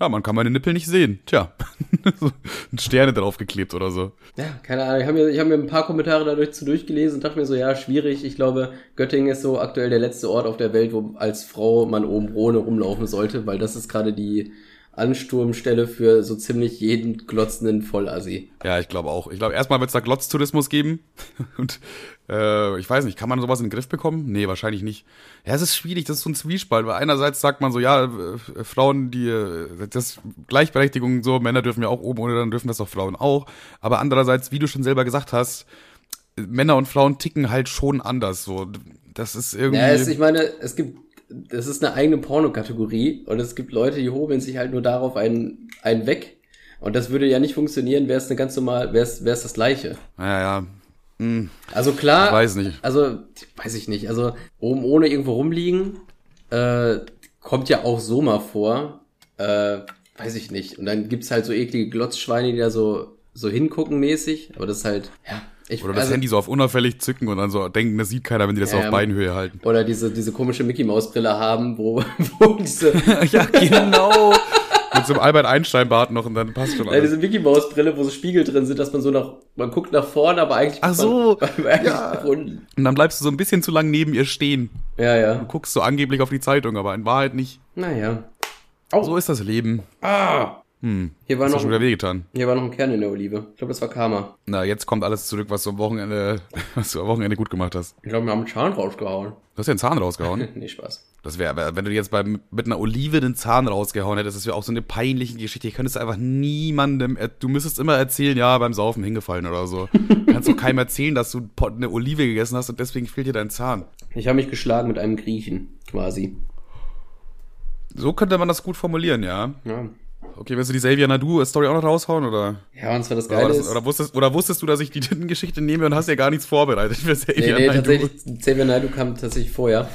Ja, man kann meine Nippel nicht sehen. Tja, so Sterne draufgeklebt oder so. Ja, keine Ahnung. Ich habe mir, hab mir ein paar Kommentare dadurch zu durchgelesen und dachte mir so, ja, schwierig. Ich glaube, Göttingen ist so aktuell der letzte Ort auf der Welt, wo als Frau man oben ohne rumlaufen sollte, weil das ist gerade die Ansturmstelle für so ziemlich jeden glotzenden Vollassi. Ja, ich glaube auch. Ich glaube, erstmal wird es da Glotztourismus geben. Und äh, ich weiß nicht, kann man sowas in den Griff bekommen? Nee, wahrscheinlich nicht. Ja, es ist schwierig, das ist so ein Zwiespalt, weil einerseits sagt man so, ja, äh, Frauen, die äh, das Gleichberechtigung, so, Männer dürfen ja auch oben ohne, dann dürfen das doch Frauen auch. Aber andererseits, wie du schon selber gesagt hast, Männer und Frauen ticken halt schon anders. So, das ist irgendwie. Ja, es, ich meine, es gibt, das ist eine eigene Pornokategorie und es gibt Leute, die hobeln sich halt nur darauf einen, einen weg. Und das würde ja nicht funktionieren, wäre es eine ganz normal, wäre es, wäre es das Gleiche. ja, ja. Hm, Also klar, Ich weiß nicht. Also, weiß ich nicht. Also, oben ohne irgendwo rumliegen, äh, kommt ja auch so mal vor. Äh, weiß ich nicht. Und dann gibt's halt so eklige Glotzschweine, die da so, so hingucken mäßig. Aber das ist halt, ja. Ich, Oder das also, Handy so auf unauffällig zücken und dann so denken, das sieht keiner, wenn die das so Ja, auf Beinhöhe halten. Oder diese, diese komische Mickey-Maus-Brille haben, wo, wo diese, ja, genau. Mit so einem Albert Einstein-Bart noch und dann passt schon ja, alles. diese Mickey-Maus-Brille, wo so Spiegel drin sind, dass man so nach, man guckt nach vorne, aber eigentlich Ach so, man, ja. Und dann bleibst du so ein bisschen zu lang neben ihr stehen. Ja, ja. Du guckst so angeblich auf die Zeitung, aber in Wahrheit nicht. Naja. So ist das Leben. Ah! Hm. Hier war du noch, schon wieder wehgetan. hier war noch ein Kern in der Olive. Ich glaube, das war Karma. Na, jetzt kommt alles zurück, was du am Wochenende, was du am Wochenende gut gemacht hast. Ich glaube, wir haben einen Zahn rausgehauen. Du hast ja einen Zahn rausgehauen. Nee, Spaß. Das wäre, wenn du jetzt beim, mit einer Olive den Zahn rausgehauen hättest, das wäre auch so eine peinliche Geschichte. Ich könntest einfach niemandem, du müsstest immer erzählen, ja, beim Saufen hingefallen oder so. Kannst doch keinem erzählen, dass du eine Olive gegessen hast und deswegen fehlt dir dein Zahn. Ich habe mich geschlagen mit einem Griechen, quasi. So könnte man das gut formulieren, ja. Ja. Okay, willst du die Xavier Nadu-Story auch noch raushauen, oder? Ja, und zwar das Oder, Geile ist. das, oder, wusstest, oder wusstest du, dass ich die Geschichte nehme und hast ja gar nichts vorbereitet für nee, Xavier nee, Naidoo? tatsächlich, Xavier Naidoo kam tatsächlich vorher.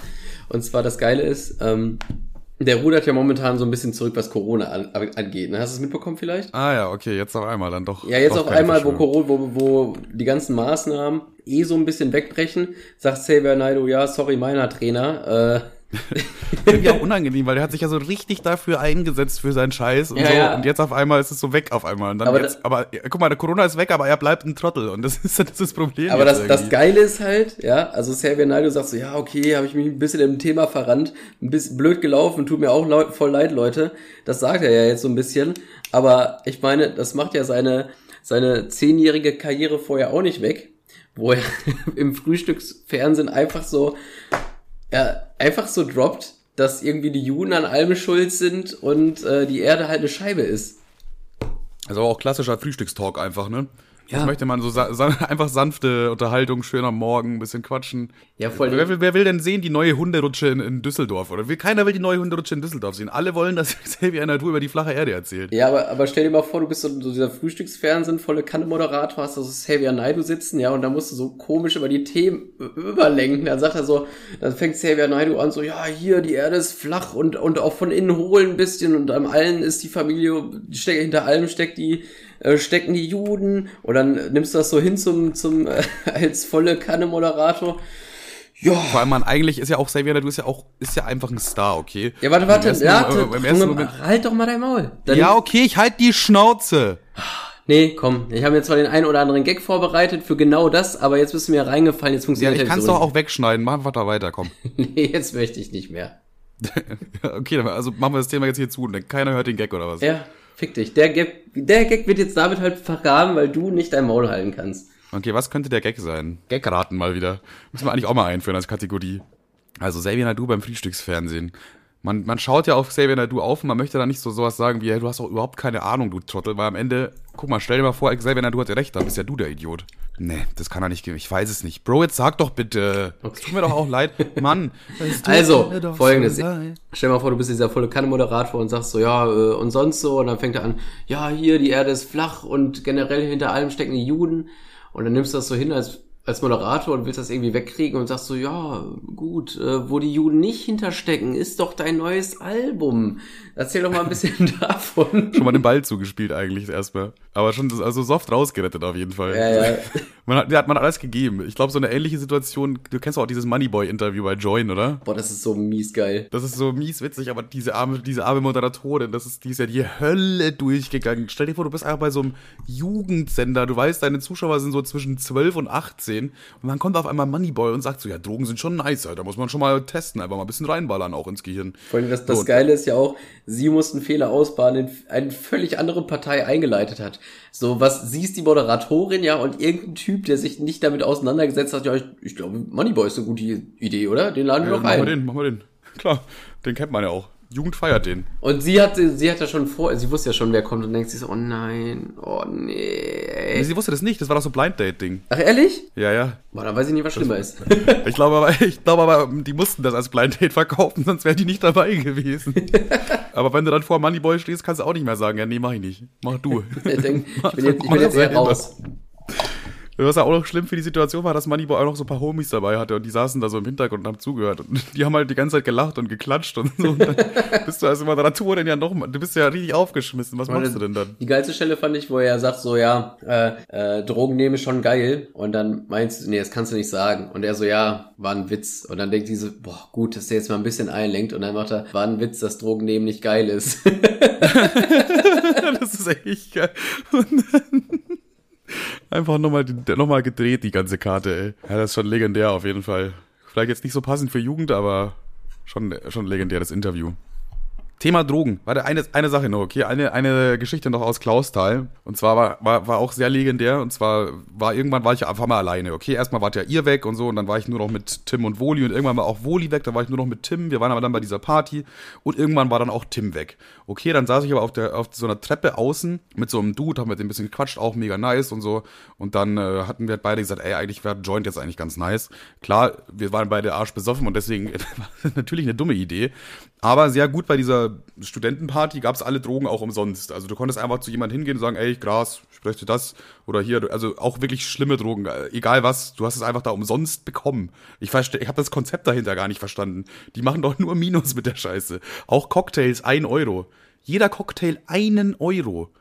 Und zwar das Geile ist, ähm, der rudert ja momentan so ein bisschen zurück, was Corona an, angeht. Ne? Hast du es mitbekommen vielleicht? Ah ja, okay, jetzt auf einmal dann doch. Ja, jetzt doch auf einmal, wo. Corona, wo, wo die ganzen Maßnahmen eh so ein bisschen wegbrechen, sagt Xavier Naidoo, ja, sorry, meiner Trainer, äh, Irgendwie auch unangenehm, weil der hat sich ja so richtig dafür eingesetzt für seinen Scheiß und Ja, so. ja. Und jetzt auf einmal ist es so weg auf einmal. Und dann Aber jetzt, aber guck mal, der Corona ist weg, aber er bleibt ein Trottel. Und das ist das, ist das Problem. Aber das, das. Geile ist halt, ja, also Xavier Naidoo sagt so, ja, okay, habe ich mich ein bisschen im Thema verrannt, ein bisschen blöd gelaufen, tut mir auch leut, voll leid, Leute. Das sagt er ja jetzt so ein bisschen. Aber ich meine, das macht ja seine, seine zehnjährige Karriere vorher auch nicht weg, wo er im Frühstücksfernsehen einfach so, ja, einfach so droppt, dass irgendwie die Juden an allem schuld sind und äh, die Erde halt eine Scheibe ist. Also auch klassischer Frühstückstalk einfach, ne? Ja. Das möchte man so sa einfach sanfte Unterhaltung, schön am Morgen, ein bisschen quatschen. Ja, voll. Wer will, wer will denn sehen die neue Hunderutsche in, in Düsseldorf? Oder will, keiner will die neue Hunderutsche in Düsseldorf sehen. Alle wollen, dass Xavier Naidoo über die flache Erde erzählt. Ja, aber, aber stell dir mal vor, du bist so, so dieser Frühstücksfernsehen, volle Kanne-Moderator, hast da so Xavier Naidoo sitzen, ja, und dann musst du so komisch über die Themen überlenken. Dann sagt er so, dann fängt Xavier Naidoo an, so, ja, hier, die Erde ist flach und, und auch von innen hohl ein bisschen und am allen ist die Familie, hinter allem steckt die, äh, stecken die Juden und dann nimmst du das so hin zum, zum, äh, als volle Kanne-Moderator. Ja, Vor allem, man, eigentlich ist ja auch Xavier Naidoo ist ja auch, ist ja einfach ein Star, okay? ja, warte, warte, ja, äh, ersten Junge, Moment, halt doch mal dein Maul. Dann ja, okay, ich halt die Schnauze. Nee, komm, ich habe mir zwar den einen oder anderen Gag vorbereitet für genau das, aber jetzt bist du mir reingefallen, jetzt Ja, funktioniert ich halt kann's so doch auch wegschneiden. Mach einfach da weiter, komm. Nee, jetzt möchte ich nicht mehr. Ja, okay, also machen wir das Thema jetzt hier zu. Denn keiner hört den Gag oder was? Ja, fick dich. Der Gag, der Gag wird jetzt damit halt vergraben, weil du nicht dein Maul halten kannst. Okay, was könnte der Gag sein? Gagraten mal wieder. Müssen wir eigentlich auch mal einführen als Kategorie. Also Xavier Naidoo beim Frühstücksfernsehen. Man, man schaut ja auf Xavier Naidoo auf und man möchte da nicht so sowas sagen wie, hey, du hast doch überhaupt keine Ahnung, du Trottel, weil am Ende, guck mal, stell dir mal vor, Xavier Naidoo hatte recht, dann bist ja du der Idiot. Nee, das kann er nicht geben, ich weiß es nicht. Bro, jetzt sag doch bitte. Es tut mir doch auch leid. Mann. Also, folgendes. so. Stell dir mal vor, du bist dieser volle Kanne-Moderator und sagst so, ja, äh, und sonst so, und dann fängt er an, ja, hier, die Erde ist flach und generell hinter allem stecken die Juden. Und dann nimmst du das so hin als, als Moderator und willst das irgendwie wegkriegen und sagst so, ja, gut, äh, wo die Juden nicht hinterstecken, ist doch dein neues Album. Erzähl doch mal ein bisschen davon. Schon mal den Ball zugespielt eigentlich erstmal. Aber schon also soft rausgerettet auf jeden Fall. Ja, ja. Man hat, hat man alles gegeben. Ich glaube, so eine ähnliche Situation, du kennst auch dieses Moneyboy-Interview bei Join, oder? Boah, das ist so mies geil. Das ist so mies witzig, aber diese arme, diese arme Moderatorin, das ist, die ist ja die Hölle durchgegangen. Stell dir vor, du bist einfach bei so einem Jugendsender, du weißt, deine Zuschauer sind so zwischen 12 und 18 und dann kommt auf einmal Moneyboy und sagt so, ja, Drogen sind schon nice, Alter, muss man schon mal testen, einfach mal ein bisschen reinballern auch ins Gehirn. Vor allem das, das So, Geile ist ja auch, sie mussten Fehler ausbaden, den eine völlig andere Partei eingeleitet hat. So, was sie ist die Moderatorin, ja, und irgendein Typ, der sich nicht damit auseinandergesetzt hat, ja, ich, ich glaube, Moneyboy ist eine gute Idee, oder? Den laden wir Ja, doch machen wir den, machen wir den. Klar, den kennt man ja auch. Jugend feiert den. Und sie hat, sie hat ja schon vor, sie wusste ja schon, wer kommt und denkt sich so, oh nein, oh nee. Sie wusste das nicht, das war doch so Blind Date-Ding. Ach, ehrlich? Ja, ja. Boah, dann weiß ich nicht, was schlimmer ist. Ich glaube aber, ich glaube aber, die mussten das als Blind Date verkaufen, sonst wären die nicht dabei gewesen. aber wenn du dann vor Moneyboy stehst, kannst du auch nicht mehr sagen, ja, nee, mach ich nicht. Mach du. ich, denk, ich bin jetzt, ich bin jetzt eher selber. Was ja auch noch schlimm für die Situation war, dass Moneyboy auch noch so ein paar Homies dabei hatte und die saßen da so im Hintergrund und haben zugehört und die haben halt die ganze Zeit gelacht und geklatscht und so. Und dann bist du als Moderatorin ja noch, mal- du bist ja richtig aufgeschmissen. Was machst du denn dann? Die geilste Stelle fand ich, wo er sagt so, ja, äh, äh, Drogen nehmen ist schon geil. Und dann meinst du, nee, das kannst du nicht sagen. Und er so, ja, war ein Witz. Und dann denkt diese, boah, gut, dass der jetzt mal ein bisschen einlenkt. Und dann macht er, war ein Witz, dass Drogen nehmen nicht geil ist. das ist echt geil. Und dann einfach nochmal noch mal gedreht, die ganze Karte, ey. Ja, das ist schon legendär auf jeden Fall. Vielleicht jetzt nicht so passend für Jugend, aber schon, schon legendäres Interview. Thema Drogen. Warte, eine, eine Sache noch, okay? Eine, eine Geschichte noch aus Klausthal. Und zwar war, war, war auch sehr legendär. Und zwar war irgendwann war ich einfach mal alleine, okay? Erstmal wart ja ihr weg und so. Und dann war ich nur noch mit Tim und Woli. Und irgendwann war auch Woli weg. Da war ich nur noch mit Tim. Wir waren aber dann bei dieser Party. Und irgendwann war dann auch Tim weg. Okay, dann saß ich aber auf, der, auf so einer Treppe außen mit so einem Dude, haben mit dem ein bisschen gequatscht, auch mega nice und so. Und dann äh, hatten wir beide gesagt, ey, eigentlich wäre Joint jetzt eigentlich ganz nice. Klar, wir waren beide arsch besoffen und deswegen war natürlich eine dumme Idee. Aber sehr gut bei dieser Studentenparty gab es alle Drogen auch umsonst. Also du konntest einfach zu jemandem hingehen und sagen, ey, Gras, ich bräuchte das oder hier, also auch wirklich schlimme Drogen, äh, egal was, du hast es einfach da umsonst bekommen. Ich verste ich habe das Konzept dahinter gar nicht verstanden. Die machen doch nur Minus mit der Scheiße. Auch Cocktails, ein Euro. Jeder Cocktail einen Euro.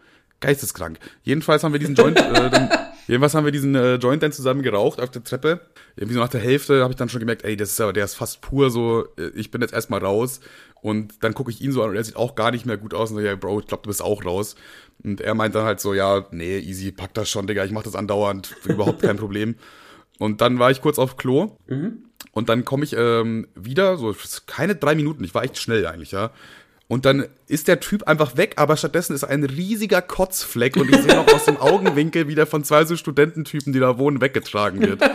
Geisteskrank. Jedenfalls haben wir diesen Joint äh, Jedenfalls haben wir diesen äh, Joint dann zusammen geraucht auf der Treppe. Irgendwie so nach der Hälfte habe ich dann schon gemerkt, ey, das ist aber, der ist fast pur so, äh, ich bin jetzt erstmal raus. Und dann gucke ich ihn so an und er sieht auch gar nicht mehr gut aus. Und so, ja, Bro, ich glaube, du bist auch raus. Und er meint dann halt so, ja, nee, easy, pack das schon, Digga, ich mach das andauernd, überhaupt kein Problem. Und dann war ich kurz auf Klo. Und dann komme ich ähm, wieder, so keine drei Minuten, ich war echt schnell eigentlich, ja. Und dann ist der Typ einfach weg, aber stattdessen ist ein riesiger Kotzfleck und ich sehe noch aus dem Augenwinkel, wie der von zwei so Studententypen, die da wohnen, weggetragen wird.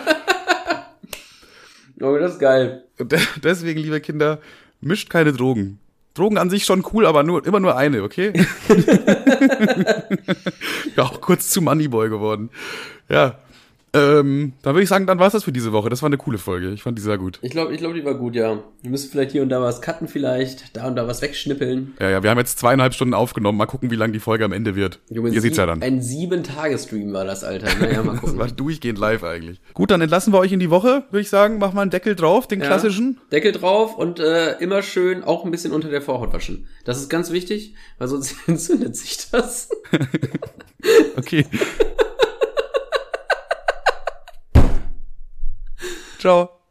Oh, das ist geil. Und de deswegen, liebe Kinder, mischt keine Drogen. Drogen an sich schon cool, aber nur, immer nur eine, okay? ja, auch kurz zu Moneyboy geworden. Ja. Ähm, dann würde ich sagen, dann war es das für diese Woche. Das war eine coole Folge. Ich fand die sehr gut. Ich glaube, ich glaube, die war gut, ja. Wir müssen vielleicht hier und da was cutten vielleicht, da und da was wegschnippeln. Ja, ja, wir haben jetzt zweieinhalb Stunden aufgenommen. Mal gucken, wie lang die Folge am Ende wird. Junge, Ihr seht's ja dann. Ein Sieben-Tage-Stream war das, Alter. Naja, mal Das gucken. war durchgehend live eigentlich. Gut, dann entlassen wir euch in die Woche, würde ich sagen. Machen wir einen Deckel drauf, den Ja. klassischen. Deckel drauf und äh, immer schön auch ein bisschen unter der Vorhaut waschen. Das ist ganz wichtig, weil sonst entzündet sich das. Okay. Ciao.